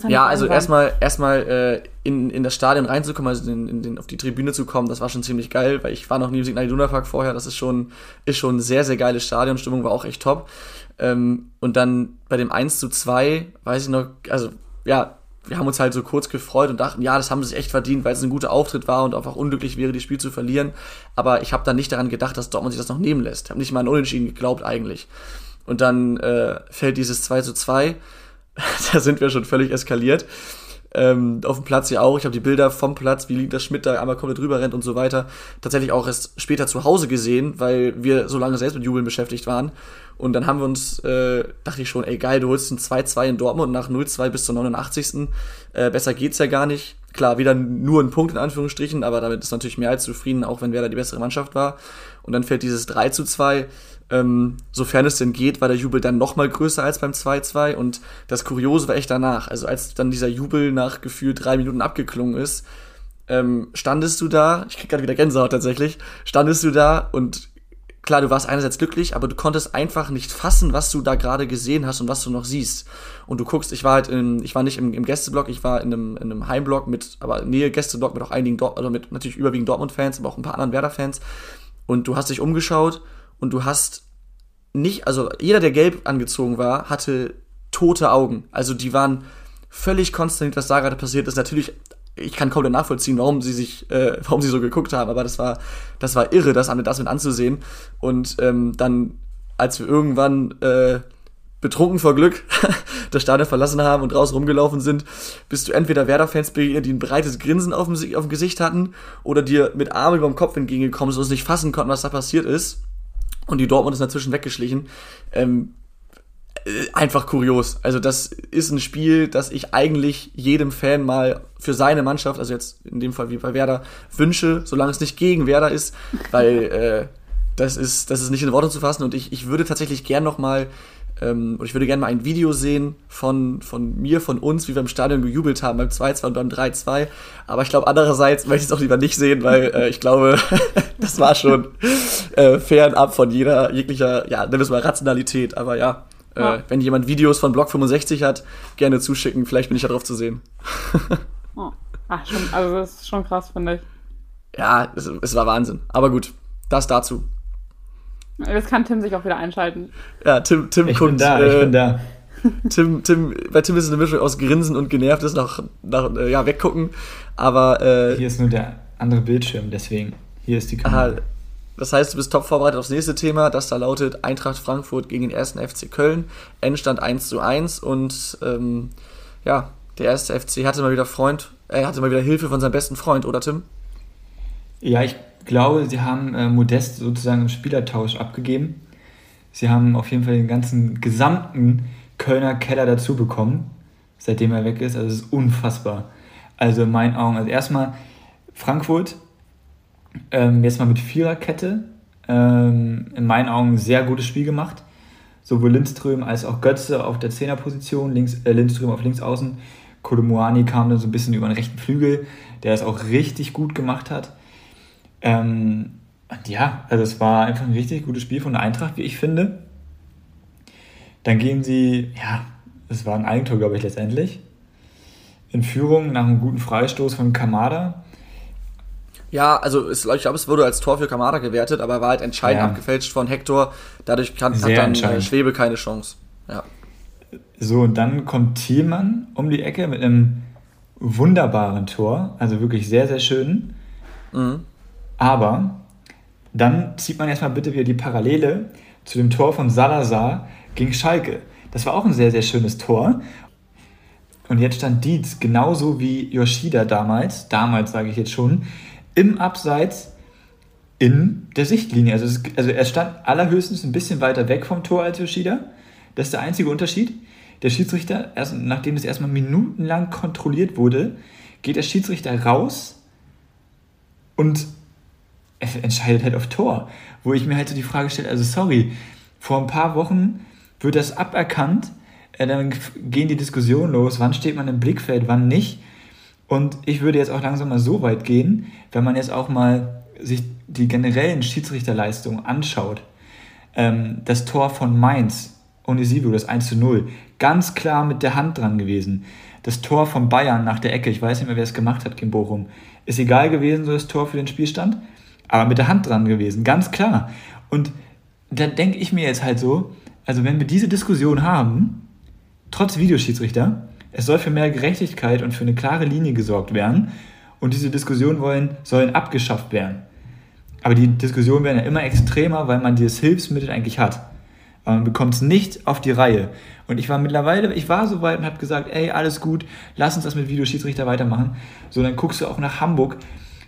Ja, also erstmal erstmal äh, in, in das Stadion reinzukommen, also in, in den, auf die Tribüne zu kommen, das war schon ziemlich geil, weil ich war noch nie im Signal Iduna Park vorher, das ist schon, ist schon ein sehr, sehr geiles Stadion, Stimmung war auch echt top. Ähm, und dann bei dem 1 zu 2, weiß ich noch, also ja, wir haben uns halt so kurz gefreut und dachten, ja, das haben sie sich echt verdient, weil es ein guter Auftritt war und einfach unglücklich wäre, das Spiel zu verlieren. Aber ich habe dann nicht daran gedacht, dass Dortmund sich das noch nehmen lässt. Ich habe nicht mal an Unentschieden geglaubt eigentlich. Und dann äh, fällt dieses 2 zu 2. da sind wir schon völlig eskaliert. Ähm, auf dem Platz ja auch. Ich habe die Bilder vom Platz, wie Linda Schmidt da einmal komplett drüber rennt und so weiter, tatsächlich auch erst später zu Hause gesehen, weil wir so lange selbst mit Jubeln beschäftigt waren. Und dann haben wir uns, äh, dachte ich schon, ey geil, du holst ein 2-2 in Dortmund nach 0-2 bis zur 89. Äh, besser geht's ja gar nicht. Klar, wieder nur ein Punkt in Anführungsstrichen, aber damit ist natürlich mehr als zufrieden, auch wenn Werder die bessere Mannschaft war. Und dann fällt dieses 3 zu 2 ähm, sofern es denn geht, war der Jubel dann noch mal größer als beim 2-2 und das Kuriose war echt danach. Also als dann dieser Jubel nach gefühlt drei Minuten abgeklungen ist, ähm, standest du da, ich krieg gerade wieder Gänsehaut tatsächlich, standest du da und klar, du warst einerseits glücklich, aber du konntest einfach nicht fassen, was du da gerade gesehen hast und was du noch siehst. Und du guckst, ich war halt in, ich war nicht im, im Gästeblock, ich war in einem, in einem Heimblock mit, aber Nähe Gästeblock mit auch einigen Dort, also mit natürlich überwiegend Dortmund-Fans, aber auch ein paar anderen Werder-Fans. Und du hast dich umgeschaut und du hast nicht, also jeder, der gelb angezogen war, hatte tote Augen. Also die waren völlig konstant, was da gerade passiert ist. Natürlich, ich kann kaum nachvollziehen, warum sie sich, äh, warum sie so geguckt haben, aber das war, das war irre, das, das mit anzusehen. Und ähm, dann, als wir irgendwann äh, betrunken vor Glück das Stadion verlassen haben und draußen rumgelaufen sind, bist du entweder Werder-Fans begegnet, die ein breites Grinsen auf dem, auf dem Gesicht hatten, oder dir mit Armen über dem Kopf entgegengekommen, so dass sie nicht fassen konnten, was da passiert ist. Und die Dortmund ist dazwischen weggeschlichen. Ähm, äh, einfach kurios. Also das ist ein Spiel, das ich eigentlich jedem Fan mal für seine Mannschaft, also jetzt in dem Fall wie bei Werder, wünsche, solange es nicht gegen Werder ist, weil äh, das ist das ist nicht in Worte zu fassen und ich, ich würde tatsächlich gern noch mal Ähm, und ich würde gerne mal ein Video sehen von, von mir, von uns, wie wir im Stadion gejubelt haben beim 2-2 und beim 3-2. Aber ich glaube, andererseits möchte ich es auch lieber nicht sehen, weil äh, ich glaube, das war schon äh, fernab von jeder, jeglicher, ja, nennen wir es mal Rationalität. Aber ja, äh, ja. wenn jemand Videos von Block 65 hat, gerne zuschicken. Vielleicht bin ich da drauf zu sehen. oh. Ach, schon, also das ist schon krass, finde ich. Ja, es, es war Wahnsinn. Aber gut, das dazu. Jetzt kann Tim sich auch wieder einschalten. Ja, Tim, Tim ich guckt. Bin da, äh, ich bin da. Tim, Tim, bei Tim ist es eine Mischung aus Grinsen und genervtes nach, nach äh, ja, weggucken. Aber. Äh, Hier ist nur der andere Bildschirm, deswegen. Hier ist die Kamera. Aha, das heißt, du bist top vorbereitet aufs nächste Thema, das da lautet Eintracht Frankfurt gegen den ersten FC Köln. Endstand 1 zu 1 und ähm, ja, der erste FC hatte mal wieder Freund, er äh, hatte mal wieder Hilfe von seinem besten Freund, oder Tim? Ja, ich glaube, sie haben äh, Modest sozusagen im Spielertausch abgegeben. Sie haben auf jeden Fall den ganzen gesamten Kölner Keller dazu bekommen, seitdem er weg ist. Also es ist unfassbar. Also in meinen Augen, also erstmal Frankfurt, ähm, jetzt mal mit Viererkette, ähm, in meinen Augen ein sehr gutes Spiel gemacht. Sowohl Lindström als auch Götze auf der Zehnerposition, links, äh, Lindström auf links außen. Kolomuani kam dann so ein bisschen über den rechten Flügel, der es auch richtig gut gemacht hat. Ähm, ja, also es war einfach ein richtig gutes Spiel von der Eintracht, wie ich finde. Dann gehen sie, ja, es war ein Eigentor, glaube ich, letztendlich. In Führung nach einem guten Freistoß von Kamada. Ja, also es, ich glaube, es wurde als Tor für Kamada gewertet, aber war halt entscheidend ja. abgefälscht von Hector. Dadurch kann, hat dann äh, Schwebe keine Chance. Ja. So, und dann kommt Thielmann um die Ecke mit einem wunderbaren Tor, also wirklich sehr, sehr schön. Mhm. Aber dann zieht man erstmal bitte wieder die Parallele zu dem Tor von Salazar gegen Schalke. Das war auch ein sehr, sehr schönes Tor. Und jetzt stand Dietz genauso wie Yoshida damals, damals sage ich jetzt schon, im Abseits in der Sichtlinie. Also, es, also er stand allerhöchstens ein bisschen weiter weg vom Tor als Yoshida. Das ist der einzige Unterschied. Der Schiedsrichter, erst, nachdem das erstmal minutenlang kontrolliert wurde, geht der Schiedsrichter raus und entscheidet halt auf Tor. Wo ich mir halt so die Frage stelle, also sorry, vor ein paar Wochen wird das aberkannt, äh, dann gehen die Diskussionen los, wann steht man im Blickfeld, wann nicht. Und ich würde jetzt auch langsam mal so weit gehen, wenn man jetzt auch mal sich die generellen Schiedsrichterleistungen anschaut. Ähm, das Tor von Mainz, Onisivo, das 1 zu 0, ganz klar mit der Hand dran gewesen. Das Tor von Bayern nach der Ecke, ich weiß nicht mehr, wer es gemacht hat gegen Bochum, ist egal gewesen, so das Tor für den Spielstand aber mit der Hand dran gewesen, ganz klar. Und da denke ich mir jetzt halt so, also wenn wir diese Diskussion haben, trotz Videoschiedsrichter, es soll für mehr Gerechtigkeit und für eine klare Linie gesorgt werden und diese Diskussionen wollen, sollen abgeschafft werden. Aber die Diskussionen werden ja immer extremer, weil man dieses Hilfsmittel eigentlich hat. Aber man bekommt es nicht auf die Reihe. Und ich war mittlerweile, ich war so weit und habe gesagt, ey, alles gut, lass uns das mit Videoschiedsrichter weitermachen. So, dann guckst du auch nach Hamburg.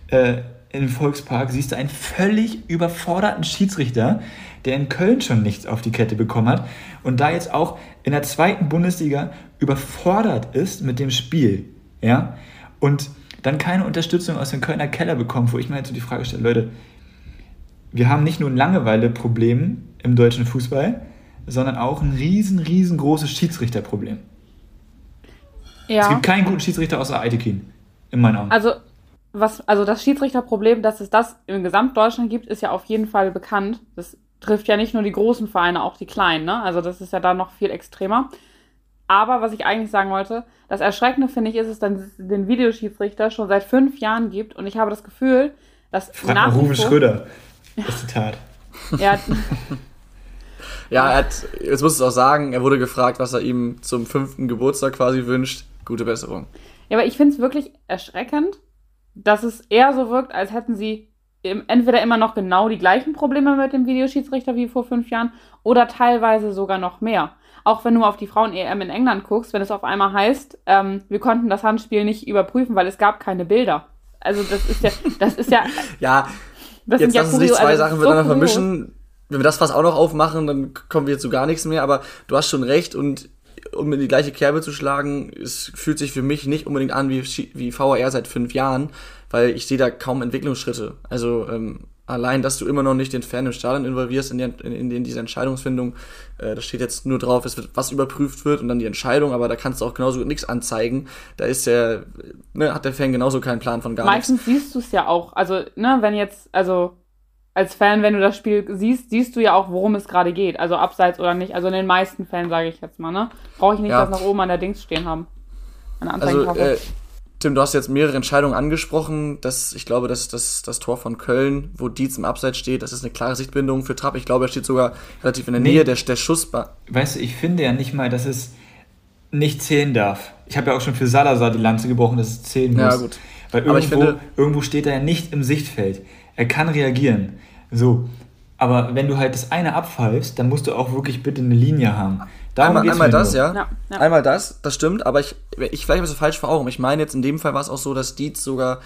Äh, im Volkspark siehst du einen völlig überforderten Schiedsrichter, der in Köln schon nichts auf die Kette bekommen hat und da jetzt auch in der zweiten Bundesliga überfordert ist mit dem Spiel. Ja? Und dann keine Unterstützung aus dem Kölner Keller bekommt, wo ich mir jetzt so die Frage stelle, Leute, wir haben nicht nur ein Langeweile-Problem im deutschen Fußball, sondern auch ein riesen, riesengroßes Schiedsrichterproblem. Ja. Es gibt keinen guten Schiedsrichter außer Aitekin, in meinen Augen. Also was, also das Schiedsrichterproblem, dass es das im Gesamtdeutschland gibt, ist ja auf jeden Fall bekannt. Das trifft ja nicht nur die großen Vereine, auch die kleinen, ne? Also das ist ja da noch viel extremer. Aber was ich eigentlich sagen wollte, das Erschreckende finde ich, ist es, dass es den Videoschiedsrichter schon seit fünf Jahren gibt und ich habe das Gefühl, dass Frag nach Ruben Schröder. Das Zitat. Ja. ja, er hat, jetzt muss ich auch sagen, er wurde gefragt, was er ihm zum fünften Geburtstag quasi wünscht. Gute Besserung. Ja, aber ich finde es wirklich erschreckend, dass es eher so wirkt, als hätten sie entweder immer noch genau die gleichen Probleme mit dem Videoschiedsrichter wie vor fünf Jahren oder teilweise sogar noch mehr. Auch wenn du auf die Frauen-EM in England guckst, wenn es auf einmal heißt, ähm, wir konnten das Handspiel nicht überprüfen, weil es gab keine Bilder. Also das ist ja, das ist ja. ja, das jetzt lass uns nicht zwei also Sachen miteinander so vermischen. Wenn wir das fast auch noch aufmachen, dann kommen wir zu gar nichts mehr. Aber du hast schon recht und um in die gleiche Kerbe zu schlagen, es fühlt sich für mich nicht unbedingt an wie, wie VAR seit fünf Jahren, weil ich sehe da kaum Entwicklungsschritte. Also ähm, allein, dass du immer noch nicht den Fan im Stadion involvierst in, die, in, in diese Entscheidungsfindung, äh, da steht jetzt nur drauf, es wird was überprüft wird und dann die Entscheidung, aber da kannst du auch genauso nichts anzeigen. Da ist der, ne, hat der Fan genauso keinen Plan von gar Meistens nichts. siehst du es ja auch. Also, ne, wenn jetzt, also als Fan, wenn du das Spiel siehst, siehst du ja auch, worum es gerade geht. Also abseits oder nicht. Also in den meisten Fällen, sage ich jetzt mal, ne? Brauche ich nicht ja. das nach oben an der Dings stehen haben. Also, äh, Tim, du hast jetzt mehrere Entscheidungen angesprochen. Das, ich glaube, dass das, das Tor von Köln, wo Dietz im Abseits steht, das ist eine klare Sichtbindung für Trapp. Ich glaube, er steht sogar relativ in der nee. Nähe der, der Schussbar. Weißt du, ich finde ja nicht mal, dass es nicht zählen darf. Ich habe ja auch schon für Salazar die Lanze gebrochen, dass es zählen muss. Ja, gut. Weil irgendwo, finde, irgendwo steht er ja nicht im Sichtfeld. Er kann reagieren. So. Aber wenn du halt das eine abpfeifst, dann musst du auch wirklich bitte eine Linie haben. Darum einmal, einmal das, ja. Ja, ja. Einmal das, das stimmt, aber ich, ich vielleicht habe es falsch vor Augen. Ich meine jetzt in dem Fall war es auch so, dass Dietz sogar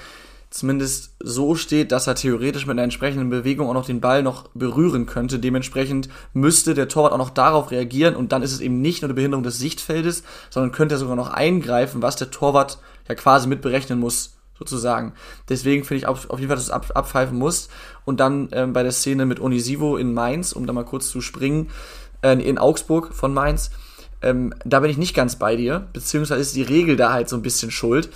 zumindest so steht, dass er theoretisch mit einer entsprechenden Bewegung auch noch den Ball noch berühren könnte. Dementsprechend müsste der Torwart auch noch darauf reagieren und dann ist es eben nicht nur eine Behinderung des Sichtfeldes, sondern könnte er sogar noch eingreifen, was der Torwart ja quasi mit berechnen muss, sozusagen. Deswegen finde ich auf, auf jeden Fall, dass du es ab, abpfeifen musst. Und dann ähm, bei der Szene mit Onisivo in Mainz, um da mal kurz zu springen, äh, in Augsburg von Mainz. Ähm, da bin ich nicht ganz bei dir, beziehungsweise ist die Regel da halt so ein bisschen schuld.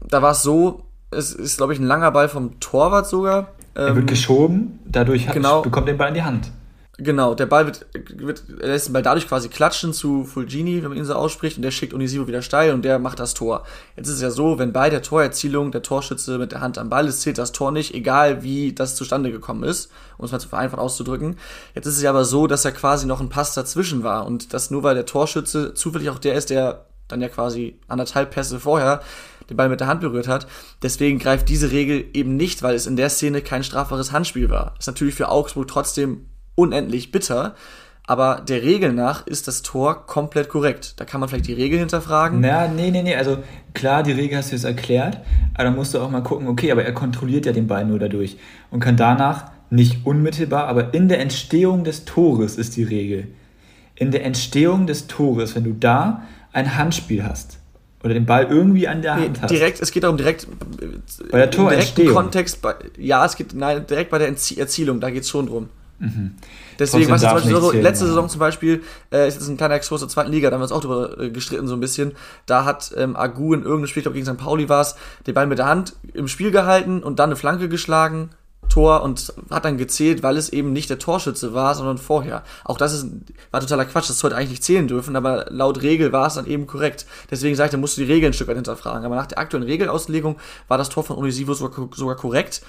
Da war es so, es ist, glaube ich, ein langer Ball vom Torwart sogar. Ähm, er wird ähm, geschoben, dadurch genau, bekommt er den Ball in die Hand. Genau, der Ball wird, wird er lässt den Ball dadurch quasi klatschen zu Fulgini, wenn man ihn so ausspricht, und der schickt Onisivo wieder steil und der macht das Tor. Jetzt ist es ja so, wenn bei der Torerzielung der Torschütze mit der Hand am Ball ist, zählt das Tor nicht, egal wie das zustande gekommen ist, um es mal zu vereinfacht auszudrücken. Jetzt ist es ja aber so, dass ja quasi noch ein Pass dazwischen war und das nur weil der Torschütze zufällig auch der ist, der dann ja quasi anderthalb Pässe vorher den Ball mit der Hand berührt hat. Deswegen greift diese Regel eben nicht, weil es in der Szene kein strafbares Handspiel war. Ist natürlich für Augsburg trotzdem unendlich bitter. Aber der Regel nach ist das Tor komplett korrekt. Da kann man vielleicht die Regel hinterfragen. Na, nee, nee, nee. Also klar, die Regel hast du jetzt erklärt. Aber dann musst du auch mal gucken, okay, aber er kontrolliert ja den Ball nur dadurch. Und kann danach nicht unmittelbar, aber in der Entstehung des Tores ist die Regel. In der Entstehung des Tores, wenn du da ein Handspiel hast oder den Ball irgendwie an der Hand nee, direkt, es geht darum direkt bei der Torentstehung. Kontext, bei, ja, es geht nein, direkt bei der Erzielung, da geht es schon drum. Mhm. Deswegen, was zum Beispiel so, zählen, letzte ja. Saison zum Beispiel, äh, ist jetzt ein kleiner Exkurs zur zweiten Liga, da haben wir uns auch drüber äh, gestritten so ein bisschen. Da hat ähm, Agu in irgendeinem Spiel, ich glaube gegen St. Pauli war es, den Ball mit der Hand im Spiel gehalten und dann eine Flanke geschlagen, Tor und hat dann gezählt, weil es eben nicht der Torschütze war, sondern vorher. Auch das ist, war totaler Quatsch, das sollte eigentlich nicht zählen dürfen, aber laut Regel war es dann eben korrekt. Deswegen sagte, musst du die Regeln ein Stück weit hinterfragen. Aber nach der aktuellen Regelauslegung war das Tor von Unisivo sogar, sogar korrekt.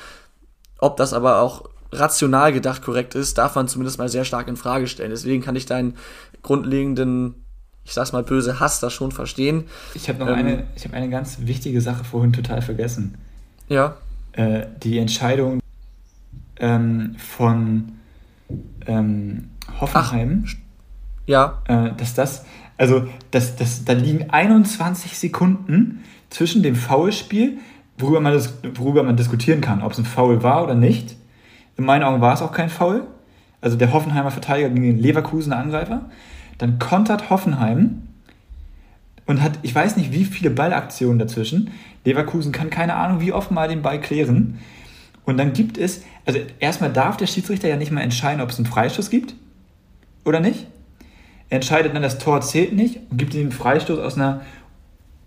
Ob das aber auch rational gedacht korrekt ist, darf man zumindest mal sehr stark in Frage stellen. Deswegen kann ich deinen grundlegenden, ich sag's mal böse, Hass da schon verstehen. Ich habe noch ähm, eine, ich habe eine ganz wichtige Sache vorhin total vergessen. Ja. Äh, die Entscheidung ähm, von ähm, Hoffenheim. Ach, ja. Äh, dass das, also das, das, da liegen 21 Sekunden zwischen dem Foulspiel, worüber man, das, worüber man diskutieren kann, ob es ein Foul war oder nicht. In meinen Augen war es auch kein Foul. Also der Hoffenheimer Verteidiger gegen den Leverkusener Angreifer. Dann kontert Hoffenheim und hat, ich weiß nicht, wie viele Ballaktionen dazwischen. Leverkusen kann keine Ahnung, wie oft mal den Ball klären. Und dann gibt es, also erstmal darf der Schiedsrichter ja nicht mal entscheiden, ob es einen Freistoß gibt oder nicht. Er entscheidet dann, das Tor zählt nicht und gibt ihm einen Freistoß aus einer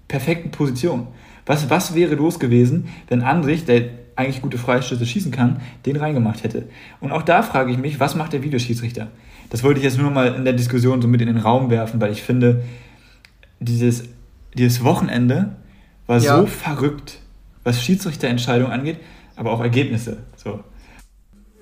perfekten Position. Was, was wäre los gewesen, wenn Andrich, der eigentlich gute Freistöße schießen kann, den reingemacht hätte. Und auch da frage ich mich, was macht der Videoschiedsrichter? Das wollte ich jetzt nur noch mal in der Diskussion so mit in den Raum werfen, weil ich finde, dieses, dieses Wochenende war ja. so verrückt, was Schiedsrichterentscheidungen angeht, aber auch Ergebnisse. So.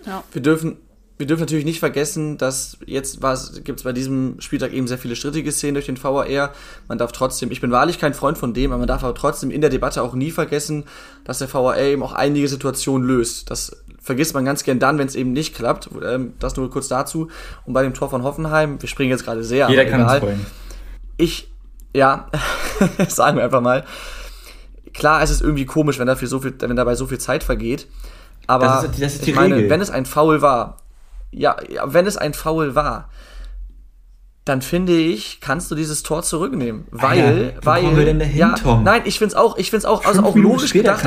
Ja. Wir dürfen wir dürfen natürlich nicht vergessen, dass jetzt gibt es bei diesem Spieltag eben sehr viele strittige Szenen durch den VAR. Man darf trotzdem, ich bin wahrlich kein Freund von dem, aber man darf aber trotzdem in der Debatte auch nie vergessen, dass der VAR eben auch einige Situationen löst. Das vergisst man ganz gern dann, wenn es eben nicht klappt. Ähm, das nur kurz dazu. Und bei dem Tor von Hoffenheim, wir springen jetzt gerade sehr. Jeder kann egal. freuen. Ich, ja, sagen wir einfach mal. Klar, es ist irgendwie komisch, wenn, dafür so viel, wenn dabei so viel Zeit vergeht. Aber das ist, das ist ich meine, wenn es ein Foul war, ja, ja, wenn es ein Foul war, dann finde ich, kannst du dieses Tor zurücknehmen. Weil, Alter, wo weil. wir denn dahin, ja, Tom? Nein, ich finde es auch, ich finde es auch, also Fünf auch Minuten logisch gedacht.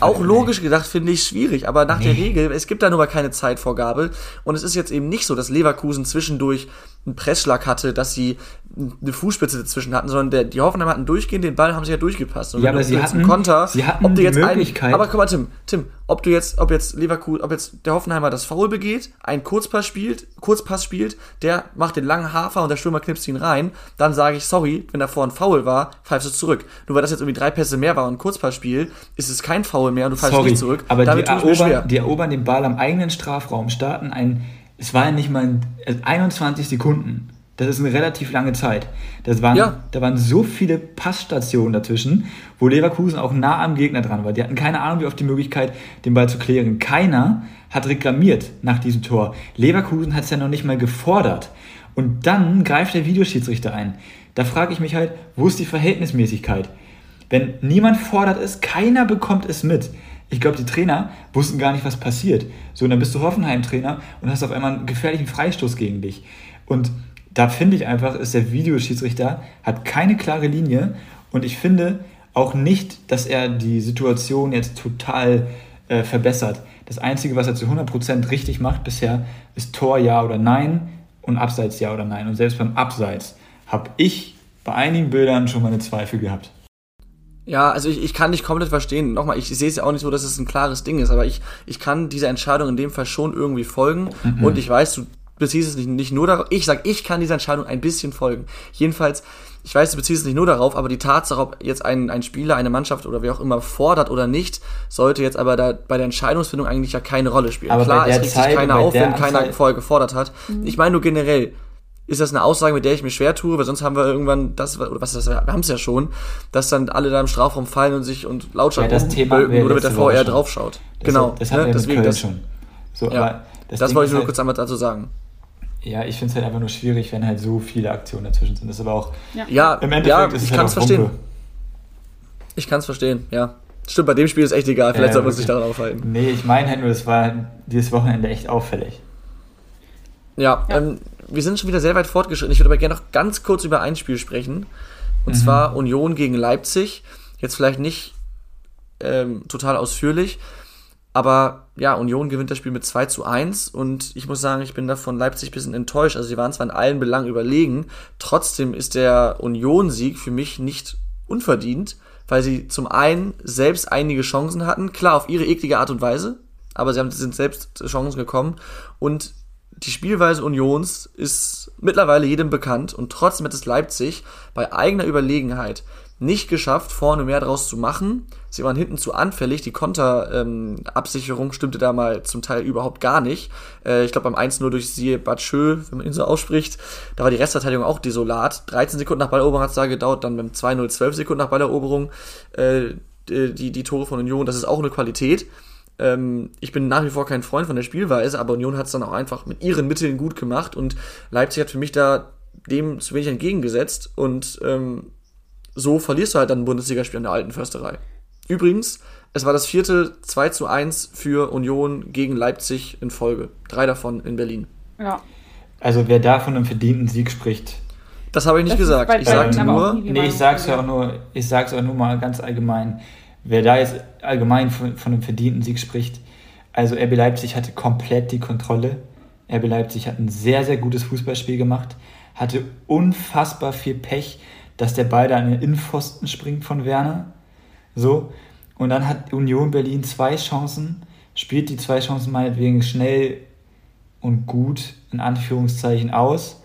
Auch logisch gedacht finde ich schwierig, aber nach der Regel, es gibt da nur mal keine Zeitvorgabe. Und es ist jetzt eben nicht so, dass Leverkusen zwischendurch einen Pressschlag hatte, dass sie eine Fußspitze dazwischen hatten, sondern der, die Hoffenheim hatten durchgehend den Ball, haben sie ja durchgepasst. Und Ja, aber sie hatten- im Konter, sie hatten ob du die jetzt Möglichkeit- Einen, aber guck mal, Tim, Tim, ob du jetzt, ob jetzt Leverkusen, ob jetzt der Hoffenheimer das Foul begeht, einen Kurzpass spielt, Kurzpass spielt, der macht den langen Hafer und der Stürmer knipst ihn rein, dann sage ich, sorry, wenn davor ein Foul war, pfeifst du zurück. Nur weil das jetzt irgendwie drei Pässe mehr war und ein Kurzpassspiel, ist es kein Foul mehr und du pfeifst Sorry, nicht zurück. aber die Damit schwer. erobern, die erobern den Ball am eigenen Strafraum, starten ein, es war ja nicht mal ein, äh, 21 Sekunden. Das ist eine relativ lange Zeit. Das waren, Ja. Da waren so viele Passstationen dazwischen, wo Leverkusen auch nah am Gegner dran war. Die hatten keine Ahnung, wie auf die Möglichkeit, den Ball zu klären. Keiner hat reklamiert nach diesem Tor. Leverkusen hat es ja noch nicht mal gefordert. Und dann greift der Videoschiedsrichter ein. Da frage ich mich halt, wo ist die Verhältnismäßigkeit? Wenn niemand fordert es, keiner bekommt es mit. Ich glaube, die Trainer wussten gar nicht, was passiert. So, und dann bist du Hoffenheim-Trainer und hast auf einmal einen gefährlichen Freistoß gegen dich. Und da finde ich einfach, ist der Videoschiedsrichter, hat keine klare Linie und ich finde auch nicht, dass er die Situation jetzt total äh, verbessert. Das Einzige, was er zu 100% richtig macht bisher, ist Tor ja oder nein und Abseits ja oder nein. Und selbst beim Abseits habe ich bei einigen Bildern schon meine Zweifel gehabt. Ja, also ich, ich kann dich komplett verstehen. Nochmal, ich sehe es ja auch nicht so, dass es ein klares Ding ist, aber ich, ich kann dieser Entscheidung in dem Fall schon irgendwie folgen. Und ich weiß, du beziehst es nicht, nicht nur darauf. Ich sag, ich kann dieser Entscheidung ein bisschen folgen. Jedenfalls, ich weiß, du beziehst es nicht nur darauf, aber die Tatsache, ob jetzt ein, ein Spieler, eine Mannschaft oder wer auch immer fordert oder nicht, sollte jetzt aber da bei der Entscheidungsfindung eigentlich ja keine Rolle spielen. Aber Klar, es Zeit sich keiner auf, wenn keiner vorher gefordert hat. Ich meine nur generell, ist das eine Aussage, mit der ich mich schwer tue, weil sonst haben wir irgendwann das, oder was ist das, wir haben es ja schon, dass dann alle da im Strafraum fallen und sich und lautstark Ja, das wir oder mit der VR schon. draufschaut. Das genau, hat- Das hatten ne? wir deswegen das, schon. So, ja, aber das, Ding wollte ich nur halt, kurz einmal dazu sagen. Ja, ich finde es halt einfach nur schwierig, wenn halt so viele Aktionen dazwischen sind. Das ist aber auch Ja, im Endeffekt ja ist es ich halt kann es verstehen. Wumpe. Ich kann es verstehen, ja. Stimmt, bei dem Spiel ist echt egal, vielleicht Ja, soll man sich daran aufhalten. Nee, ich meine halt nur, das war dieses Wochenende echt auffällig. Ja, Ja. Ähm, wir sind schon wieder sehr weit fortgeschritten. Ich würde aber gerne noch ganz kurz über ein Spiel sprechen. Und zwar Union gegen Leipzig. Jetzt vielleicht nicht ähm, total ausführlich, aber ja, Union gewinnt das Spiel mit 2 zu 1 und ich muss sagen, ich bin da von Leipzig ein bisschen enttäuscht. Also sie waren zwar in allen Belangen überlegen, trotzdem ist der Union-Sieg für mich nicht unverdient, weil sie zum einen selbst einige Chancen hatten, klar auf ihre eklige Art und Weise, aber sie haben, sind selbst Chancen gekommen und die Spielweise Unions ist mittlerweile jedem bekannt und trotzdem hat es Leipzig bei eigener Überlegenheit nicht geschafft, vorne mehr draus zu machen. Sie waren hinten zu anfällig. Die Konterabsicherung ähm, stimmte da mal zum Teil überhaupt gar nicht. Äh, ich glaube, beim 1-0 durch Sie Batschö, wenn man ihn so ausspricht, da war die Restverteidigung auch desolat. 13 Sekunden nach Balleroberung hat es da gedauert, dann beim 2-0 12 Sekunden nach Balleroberung äh, die, die Tore von Union. Das ist auch eine Qualität. Ähm, ich bin nach wie vor kein Freund von der Spielweise, aber Union hat es dann auch einfach mit ihren Mitteln gut gemacht und Leipzig hat für mich da dem zu wenig entgegengesetzt und ähm, so verlierst du halt dann ein Bundesligaspiel an der alten Försterei. Übrigens, es war das vierte 2 zu 1 für Union gegen Leipzig in Folge. Drei davon in Berlin. Ja. Also wer da von einem verdienten Sieg spricht. Das habe ich nicht Das gesagt. Ich nur, Nee, sag's von ja auch nur, ich sag's auch nur mal ganz allgemein. Wer da jetzt allgemein von, von einem verdienten Sieg spricht, also RB Leipzig hatte komplett die Kontrolle. RB Leipzig hat ein sehr, sehr gutes Fußballspiel gemacht, hatte unfassbar viel Pech, dass der Ball da an den Innenpfosten springt von Werner. So. Und dann hat Union Berlin zwei Chancen, spielt die zwei Chancen meinetwegen schnell und gut in Anführungszeichen aus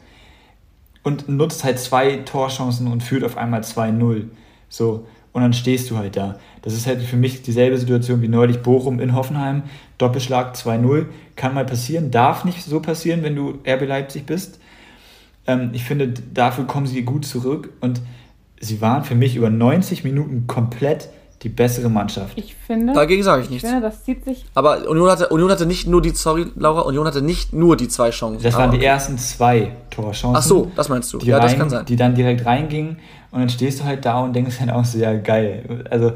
und nutzt halt zwei Torchancen und führt auf einmal 2-0. So, und dann stehst du halt da. Das ist halt für mich dieselbe Situation wie neulich Bochum in Hoffenheim. Doppelschlag 2-0. Kann mal passieren, darf nicht so passieren, wenn du RB Leipzig bist. Ähm, ich finde, dafür kommen sie gut zurück und sie waren für mich über 90 Minuten komplett die bessere Mannschaft. Ich finde, dagegen sage ich ich nichts. finde, das zieht sich. Aber Union hatte, Union hatte nicht nur die, sorry Laura, Union hatte nicht nur die zwei Chancen. Das waren die ersten zwei Torchancen. Ach so, das meinst du. die, ja, rein, das kann sein. die dann direkt reingingen und dann stehst du halt da und denkst halt auch so, ja geil. Also,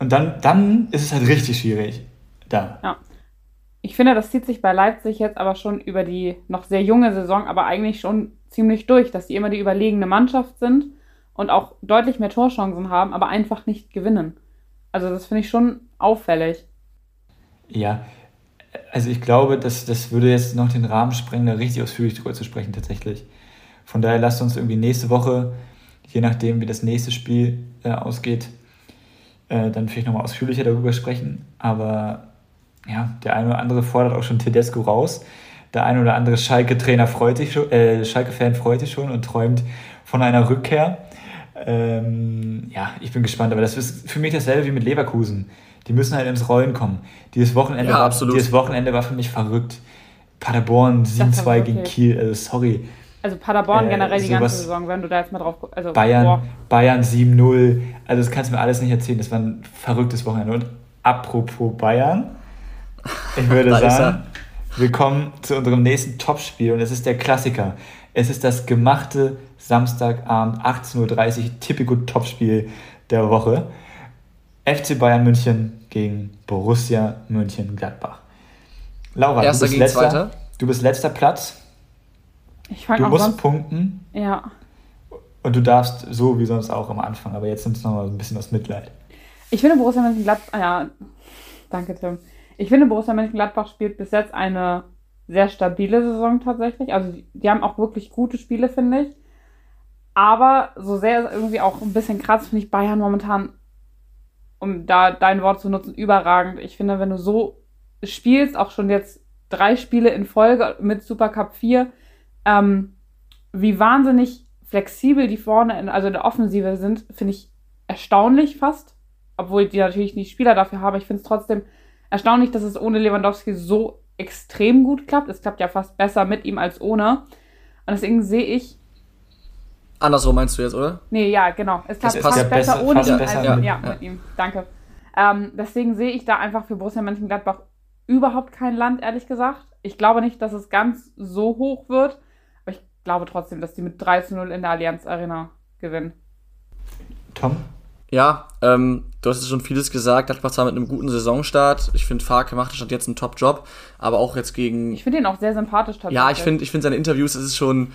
und dann, dann ist es halt richtig schwierig. Da. Ja. ich finde, das zieht sich bei Leipzig jetzt aber schon über die noch sehr junge Saison, aber eigentlich schon ziemlich durch, dass sie immer die überlegene Mannschaft sind und auch deutlich mehr Torchancen haben, aber einfach nicht gewinnen. Also das finde ich schon auffällig. Ja, also ich glaube, das, das würde jetzt noch den Rahmen sprengen, da richtig ausführlich drüber zu sprechen tatsächlich. Von daher lasst uns irgendwie nächste Woche, je nachdem wie das nächste Spiel äh, ausgeht, äh, dann vielleicht nochmal ausführlicher darüber sprechen. Aber ja, der eine oder andere fordert auch schon Tedesco raus. Der eine oder andere Schalke-Trainer freut sich schon, äh, Schalke-Fan freut sich schon und träumt von einer Rückkehr. Ähm, ja, ich bin gespannt, aber das ist für mich dasselbe wie mit Leverkusen. Die müssen halt ins Rollen kommen. Dieses Wochenende, ja, war, dieses Wochenende war für mich verrückt. Paderborn 7-2 gegen Kiel, also sorry. Also Paderborn äh, generell die ganze Saison, wenn du da jetzt mal drauf guckst. Also, Bayern, Bayern 7-0, also das kannst du mir alles nicht erzählen, das war ein verrücktes Wochenende. Und apropos Bayern, ich würde sagen, willkommen zu unserem nächsten Topspiel und es ist der Klassiker. Es ist das gemachte Samstagabend 18.30 Uhr Typico Topspiel der Woche. FC Bayern München gegen Borussia München-Gladbach. Laura, Erster du bist, letzter, zweiter. du bist letzter Platz. Ich du musst sonst... punkten. Ja. Und du darfst so wie sonst auch am Anfang, aber jetzt nimmt es nochmal ein bisschen aus Mitleid. Ich finde Borussia Mönchengladbach, ah ja, danke Tim. Ich finde Borussia Mönchengladbach spielt bis jetzt eine sehr stabile Saison tatsächlich. Also die, die haben auch wirklich gute Spiele, finde ich. Aber so sehr ist irgendwie auch ein bisschen krass, finde ich Bayern momentan, um da dein Wort zu nutzen, überragend. Ich finde, wenn du so spielst, auch schon jetzt drei Spiele in Folge mit Supercup 4, ähm, wie wahnsinnig flexibel die vorne, in, also in der Offensive sind, finde ich erstaunlich fast. Obwohl die natürlich nicht Spieler dafür haben. Ich finde es trotzdem erstaunlich, dass es ohne Lewandowski so extrem gut klappt. Es klappt ja fast besser mit ihm als ohne. Und deswegen sehe ich. Andersrum meinst du jetzt, oder? Nee, ja, genau. Es klappt fast, fast besser, ohne ihn als ja, ja, mit ihm. Danke. Ähm, deswegen sehe ich da einfach für Borussia Mönchengladbach überhaupt kein Land, ehrlich gesagt. Ich glaube nicht, dass es ganz so hoch wird. Glaube trotzdem, dass die mit 3 zu 0 in der Allianz Arena gewinnen. Tom? Ja, ähm, du hast schon vieles gesagt. Gladbach zwar mit einem guten Saisonstart. Ich finde, Farke macht schon jetzt einen Top-Job, aber auch jetzt gegen. Ich finde ihn auch sehr sympathisch tatsächlich. Ja, ich finde ich find seine Interviews, das ist schon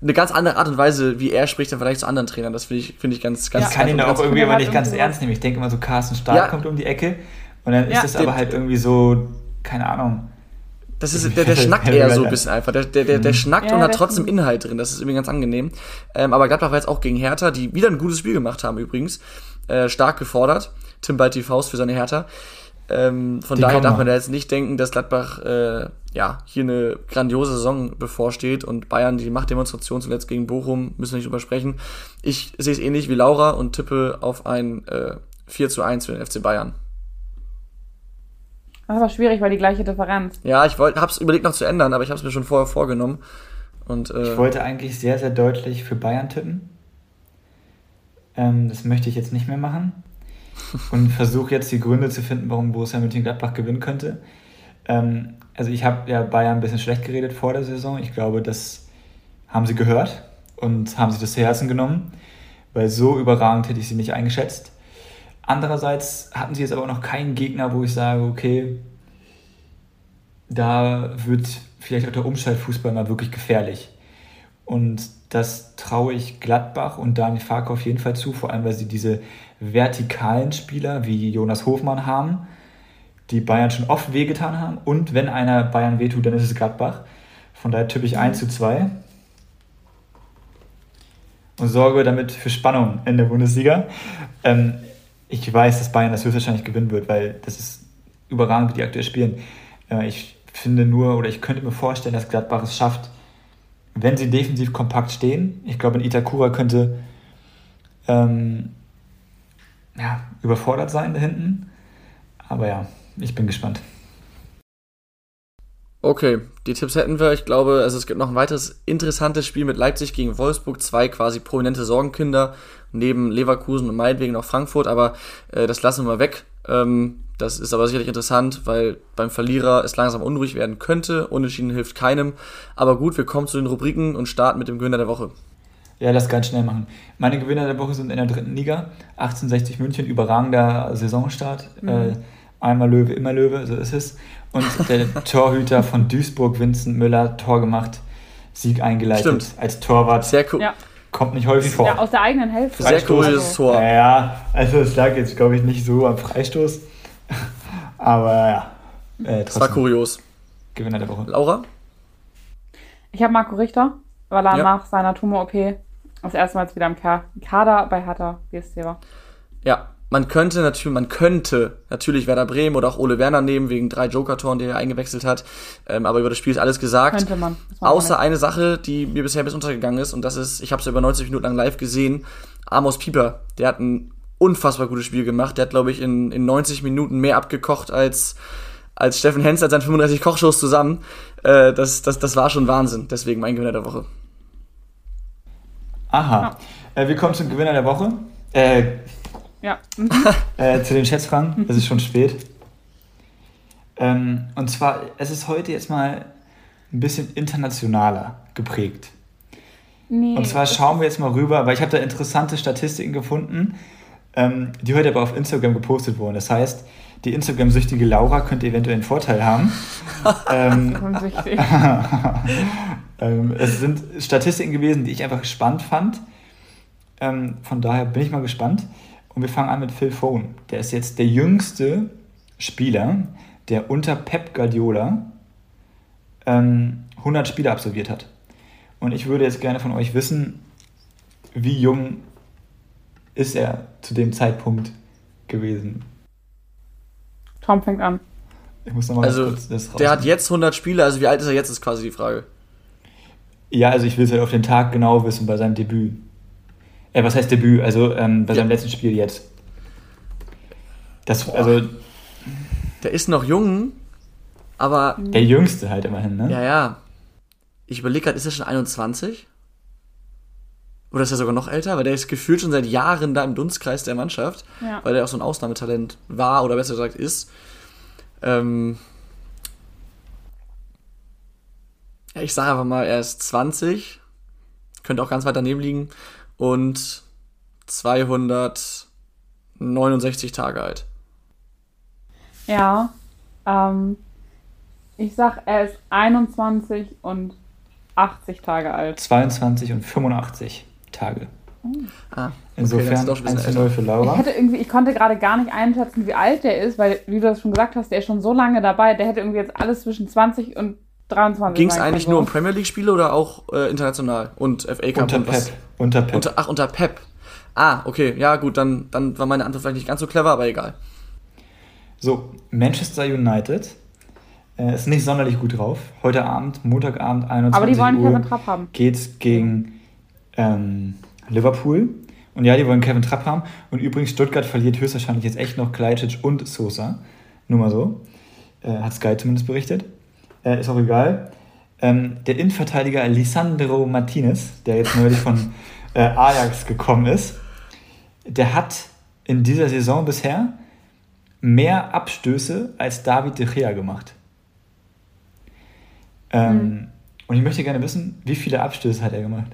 eine ganz andere Art und Weise, wie er spricht, dann vielleicht zu anderen Trainern. Das finde ich, find ich ganz, ganz ja, Ich kann ihn auch irgendwie immer nicht ganz ernst nehmen. Ich denke immer so, Carsten Stark ja. kommt um die Ecke und dann ist es aber halt irgendwie so, keine Ahnung das ist, der, der schnackt eher so ein bisschen einfach. Der, der, der, der mhm. schnackt ja, und hat trotzdem Inhalt drin. Das ist irgendwie ganz angenehm. Ähm, aber Gladbach war jetzt auch gegen Hertha, die wieder ein gutes Spiel gemacht haben übrigens. Äh, stark gefordert. Tim ballt die Faust für seine Hertha. Ähm, von die daher darf man da jetzt nicht denken, dass Gladbach äh, ja hier eine grandiose Saison bevorsteht und Bayern die Machtdemonstration zuletzt gegen Bochum, müssen wir nicht drüber sprechen. Ich sehe es ähnlich wie Laura und tippe auf ein äh, 4 zu 1 für den FC Bayern. Das war schwierig, weil die gleiche Differenz. Ja, ich wollte, hab's überlegt noch zu ändern, aber ich habe es mir schon vorher vorgenommen. Und, äh, ich wollte eigentlich sehr, sehr deutlich für Bayern tippen. Ähm, das möchte ich jetzt nicht mehr machen. Und versuche jetzt die Gründe zu finden, warum Borussia Mönchengladbach gewinnen könnte. Ähm, also ich habe ja Bayern ein bisschen schlecht geredet vor der Saison. Ich glaube, das haben sie gehört und haben sich das zu Herzen genommen, weil so überragend hätte ich sie nicht eingeschätzt. Andererseits hatten sie jetzt aber noch keinen Gegner, wo ich sage, okay, da wird vielleicht auch der Umschaltfußball mal wirklich gefährlich. Und das traue ich Gladbach und Daniel Farke auf jeden Fall zu, vor allem weil sie diese vertikalen Spieler wie Jonas Hofmann haben, die Bayern schon oft wehgetan haben. Und wenn einer Bayern wehtut, dann ist es Gladbach. Von daher tippe ich 1 zu 2 und sorge damit für Spannung in der Bundesliga. Ähm, ich weiß, dass Bayern das höchstwahrscheinlich gewinnen wird, weil das ist überragend, wie die aktuell spielen. Äh, ich finde nur, oder ich könnte mir vorstellen, dass Gladbach es schafft, wenn sie defensiv kompakt stehen. Ich glaube, in Itakura könnte ähm, ja, überfordert sein da hinten. Aber ja, ich bin gespannt. Okay, die Tipps hätten wir. Ich glaube, also es gibt noch ein weiteres interessantes Spiel mit Leipzig gegen Wolfsburg. Zwei quasi prominente Sorgenkinder neben Leverkusen und meinetwegen noch Frankfurt, aber äh, das lassen wir mal weg. Ähm, das ist aber sicherlich interessant, weil beim Verlierer es langsam unruhig werden könnte. Unentschieden hilft keinem. Aber gut, wir kommen zu den Rubriken und starten mit dem Gewinner der Woche. Ja, lass ganz schnell machen. Meine Gewinner der Woche sind in der dritten Liga. 1860 München, überragender Saisonstart. Mhm. Äh, Einmal Löwe, immer Löwe, so ist es. Und der Torhüter von Duisburg, Vincent Müller, Tor gemacht, Sieg eingeleitet Stimmt. als Torwart. Sehr cool. Ja. Kommt nicht häufig vor. Ja, aus der eigenen Hälfte. Sehr Freistoß. cooles Tor. Ja, ja, also es lag jetzt, glaube ich, nicht so am Freistoß. Aber ja, äh, Das war kurios. Gewinner der Woche. Laura? Ich habe Marco Richter, weil er Ja. nach seiner Tumor-OP das erste Mal wieder im Ka- Kader bei Hertha BSC war. Ja, man könnte natürlich, man könnte natürlich Werder Bremen oder auch Ole Werner nehmen, wegen drei Joker-Toren, die er eingewechselt hat. Ähm, aber über das Spiel ist alles gesagt. Könnte man. Außer eine Sache, die mir bisher bis untergegangen ist, und das ist, ich habe es über 90 Minuten lang live gesehen, Amos Pieper, der hat ein unfassbar gutes Spiel gemacht. Der hat, glaube ich, in, in 90 Minuten mehr abgekocht als, als Steffen Hens als seine 35 Kochshows zusammen. Äh, das, das, das war schon Wahnsinn. Deswegen mein Gewinner der Woche. Aha. Äh, wir kommen zum Gewinner der Woche. Äh. Ja. Mhm. äh, zu den Schätzfragen. Es ist schon spät. Ähm, und zwar, es ist heute jetzt mal ein bisschen internationaler geprägt. Nee, Und zwar schauen wir jetzt mal rüber, weil ich habe da interessante Statistiken gefunden, ähm, die heute aber auf Instagram gepostet wurden. Das heißt, die Instagram-süchtige Laura könnte eventuell einen Vorteil haben. ähm, ähm, es sind Statistiken gewesen, die ich einfach spannend fand. Ähm, von daher bin ich mal gespannt. Und wir fangen an mit Phil Foden. Der ist jetzt der jüngste Spieler, der unter Pep Guardiola ähm, 100 Spiele absolviert hat. Und ich würde jetzt gerne von euch wissen, wie jung ist er zu dem Zeitpunkt gewesen? Tom fängt an. Ich muss nochmal Also, kurz das Der hat jetzt 100 Spiele, also wie alt ist er jetzt, ist quasi die Frage. Ja, also ich will es halt auf den Tag genau wissen bei seinem Debüt. Äh, was heißt Debüt? Also ähm, bei Ja. seinem letzten Spiel jetzt. Das, also Der ist noch jung, aber der Jüngste halt immerhin, ne? ja, ja. Ich überlege gerade, ist er schon 21? Oder ist er sogar noch älter? Weil der ist gefühlt schon seit Jahren da im Dunstkreis der Mannschaft, Ja. weil der auch so ein Ausnahmetalent war oder besser gesagt ist. Ähm ja, ich sage einfach mal, er ist 20, könnte auch ganz weit daneben liegen und 269 Tage alt. Ja. Ähm, ich sag, er ist 21 und 80 Tage alt. 22 und 85 Tage. Ah, Insofern das ist doch ein bisschen 1 zu 0 für Ich Laura. hätte irgendwie, ich konnte gerade gar nicht einschätzen, wie alt der ist, weil, wie du das schon gesagt hast, der ist schon so lange dabei, der hätte irgendwie jetzt alles zwischen 20 und 23 Ging es eigentlich nur um. Premier League-Spiele oder auch äh, international und FA Cup Unter und was? Pep. Unter Pep. Unter, ach, unter Pep. Ah, okay, ja gut, dann, dann war meine Antwort vielleicht nicht ganz so clever, aber egal. So, Manchester United äh, ist nicht sonderlich gut drauf. Heute Abend, Montagabend, 21 Aber die wollen Uhr, Kevin Trapp haben. geht's gegen ähm, Liverpool. Und ja, die wollen Kevin Trapp haben. Und übrigens, Stuttgart verliert höchstwahrscheinlich jetzt echt noch Kleicic und Sosa. Nur mal so. Äh, hat Sky zumindest berichtet. Äh, ist auch egal. Ähm, der Innenverteidiger Lisandro Martinez, der jetzt neulich von äh, Ajax gekommen ist, der hat in dieser Saison bisher mehr Abstöße als David De Gea gemacht. Ähm, Und ich möchte gerne wissen, wie viele Abstöße hat er gemacht?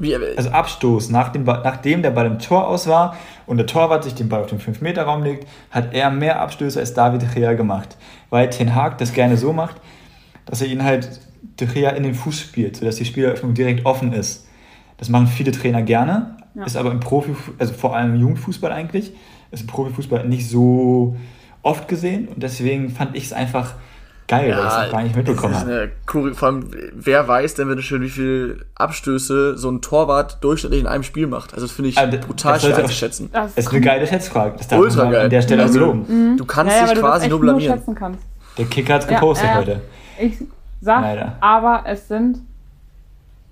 Wie, äh, Also Abstoß, nach dem Ball, nachdem der Ball im Tor aus war und der Torwart sich den Ball auf den 5-Meter-Raum legt, hat er mehr Abstöße als David De Gea gemacht. Weil Ten Hag das gerne so macht, dass er ihn halt De Gea in den Fuß spielt, sodass die Spieleröffnung direkt offen ist. Das machen viele Trainer gerne, Ja. ist aber im Profi, also vor allem im Jugendfußball eigentlich, ist im Profifußball nicht so oft gesehen und deswegen fand ich es einfach geil, weil ich es noch gar nicht mitbekommen das ist habe. eine Vor allem, wer weiß denn bitte schön, wie viel Abstöße so ein Torwart durchschnittlich in einem Spiel macht. Also das finde ich das- brutal das schwer sollte auch- einzuschätzen. Das Es ist eine geile Schätzfrage. Das darf Ultra man geil. an der Stelle Also, auch loben. Du kannst ja, ja, dich du das quasi nur nur blamieren. schätzen kannst. Der Kicker hat Ja, gepostet ja. heute. Ich sag Leider. aber, es sind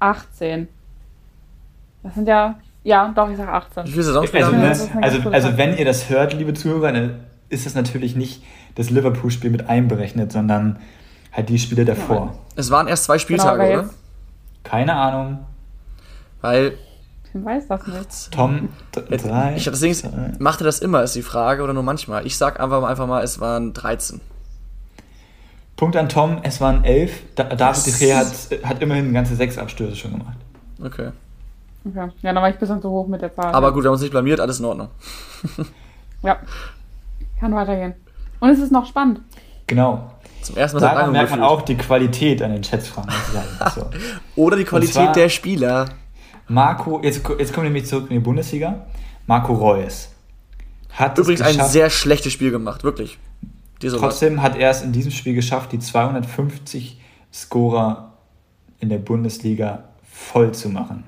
18. Das sind ja, ja, doch, ich sag 18. Wie viele Saisonspiele Also, Ja, ne, das ist eine also, also wenn ihr das hört, liebe Zuhörer, dann ist das natürlich nicht das Liverpool-Spiel mit einberechnet, sondern halt die Spiele davor. Es waren erst zwei Genau, Spieltage, aber oder? Keine Ahnung. Weil ich weiß das nicht. Tom, Jetzt- drei. Ich das Ding ist, macht er das immer, ist die Frage, oder nur manchmal? Ich sag einfach mal, einfach mal es waren 13. Punkt an Tom, es waren elf. Da, David De. Gea hat, hat immerhin ganze sechs Abstöße schon gemacht. Okay. Okay. Ja, dann war ich ein bisschen zu hoch mit der Zahl. Aber gut, wir haben uns nicht blamiert, alles in Ordnung. Ja. Kann weitergehen. Und es ist noch spannend. Genau. Zum ersten Mal Daran merkt man auch die Qualität an den Chatsfragen. So. Oder die Qualität zwar- der Spieler. Marco, jetzt, jetzt kommen wir nämlich zurück in die Bundesliga. Marco Reus hat Übrigens es ein sehr schlechtes Spiel gemacht, wirklich. Diese Trotzdem hat er es in diesem Spiel geschafft, die 250 Scorer in der Bundesliga voll zu machen.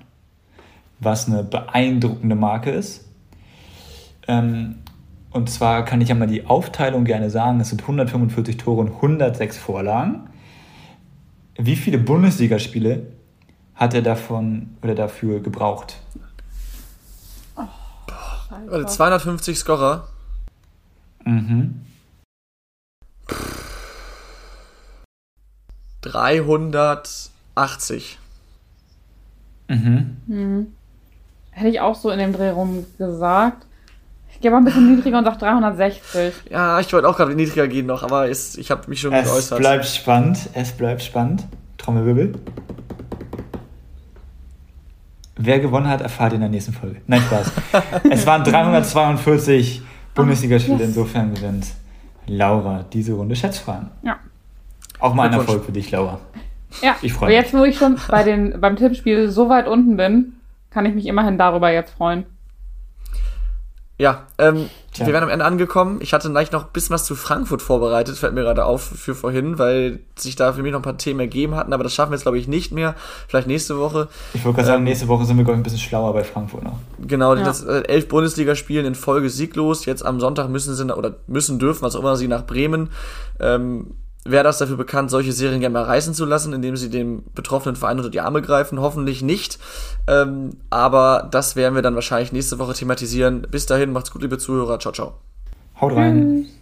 Was eine beeindruckende Marke ist. Ähm, und zwar kann ich ja mal die Aufteilung gerne sagen. Es sind 145 Tore und 106 Vorlagen. Wie viele Bundesligaspiele hat er davon oder dafür gebraucht? Warte, 250 Scorer. Mhm. 380. Mhm. Hätte ich auch so in dem Dreh rum gesagt. Ich gehe mal ein bisschen niedriger und sage 360. Ja, ich wollte auch gerade niedriger gehen noch, aber ist, ich habe mich schon Es geäußert. bleibt spannend. Es bleibt spannend. Trommelwirbel. Wer gewonnen hat, erfahrt ihr in der nächsten Folge. Nein, Spaß. es waren 342 Bundesligaspiele. yes. Insofern gewinnt Laura diese Runde Schätzfragen. Ja. Auch mal ein. Erfolg für dich, Laura. Ja, Ich freu und jetzt, wo ich schon bei den, beim Tippspiel so weit unten bin, kann ich mich immerhin darüber jetzt freuen. Ja, ähm, Tja. wir werden am Ende angekommen. Ich hatte gleich noch ein bisschen was zu Frankfurt vorbereitet, fällt mir gerade auf für vorhin, weil sich da für mich noch ein paar Themen ergeben hatten, aber das schaffen wir jetzt, glaube ich, nicht mehr. Vielleicht nächste Woche. Ich wollte gerade sagen, nächste Woche sind wir, glaube ich, ein bisschen schlauer bei Frankfurt noch. Genau, Ja. das äh, elf Bundesligaspielen in Folge sieglos. Jetzt am Sonntag müssen sie oder müssen dürfen, was auch immer sie nach Bremen. Ähm, Wer das dafür bekannt, solche Serien gerne mal reißen zu lassen, indem sie dem betroffenen Verein unter die Arme greifen? Hoffentlich nicht. Ähm, aber das werden wir dann wahrscheinlich nächste Woche thematisieren. Bis dahin, macht's gut, liebe Zuhörer. Ciao, ciao. Haut rein. Tschüss.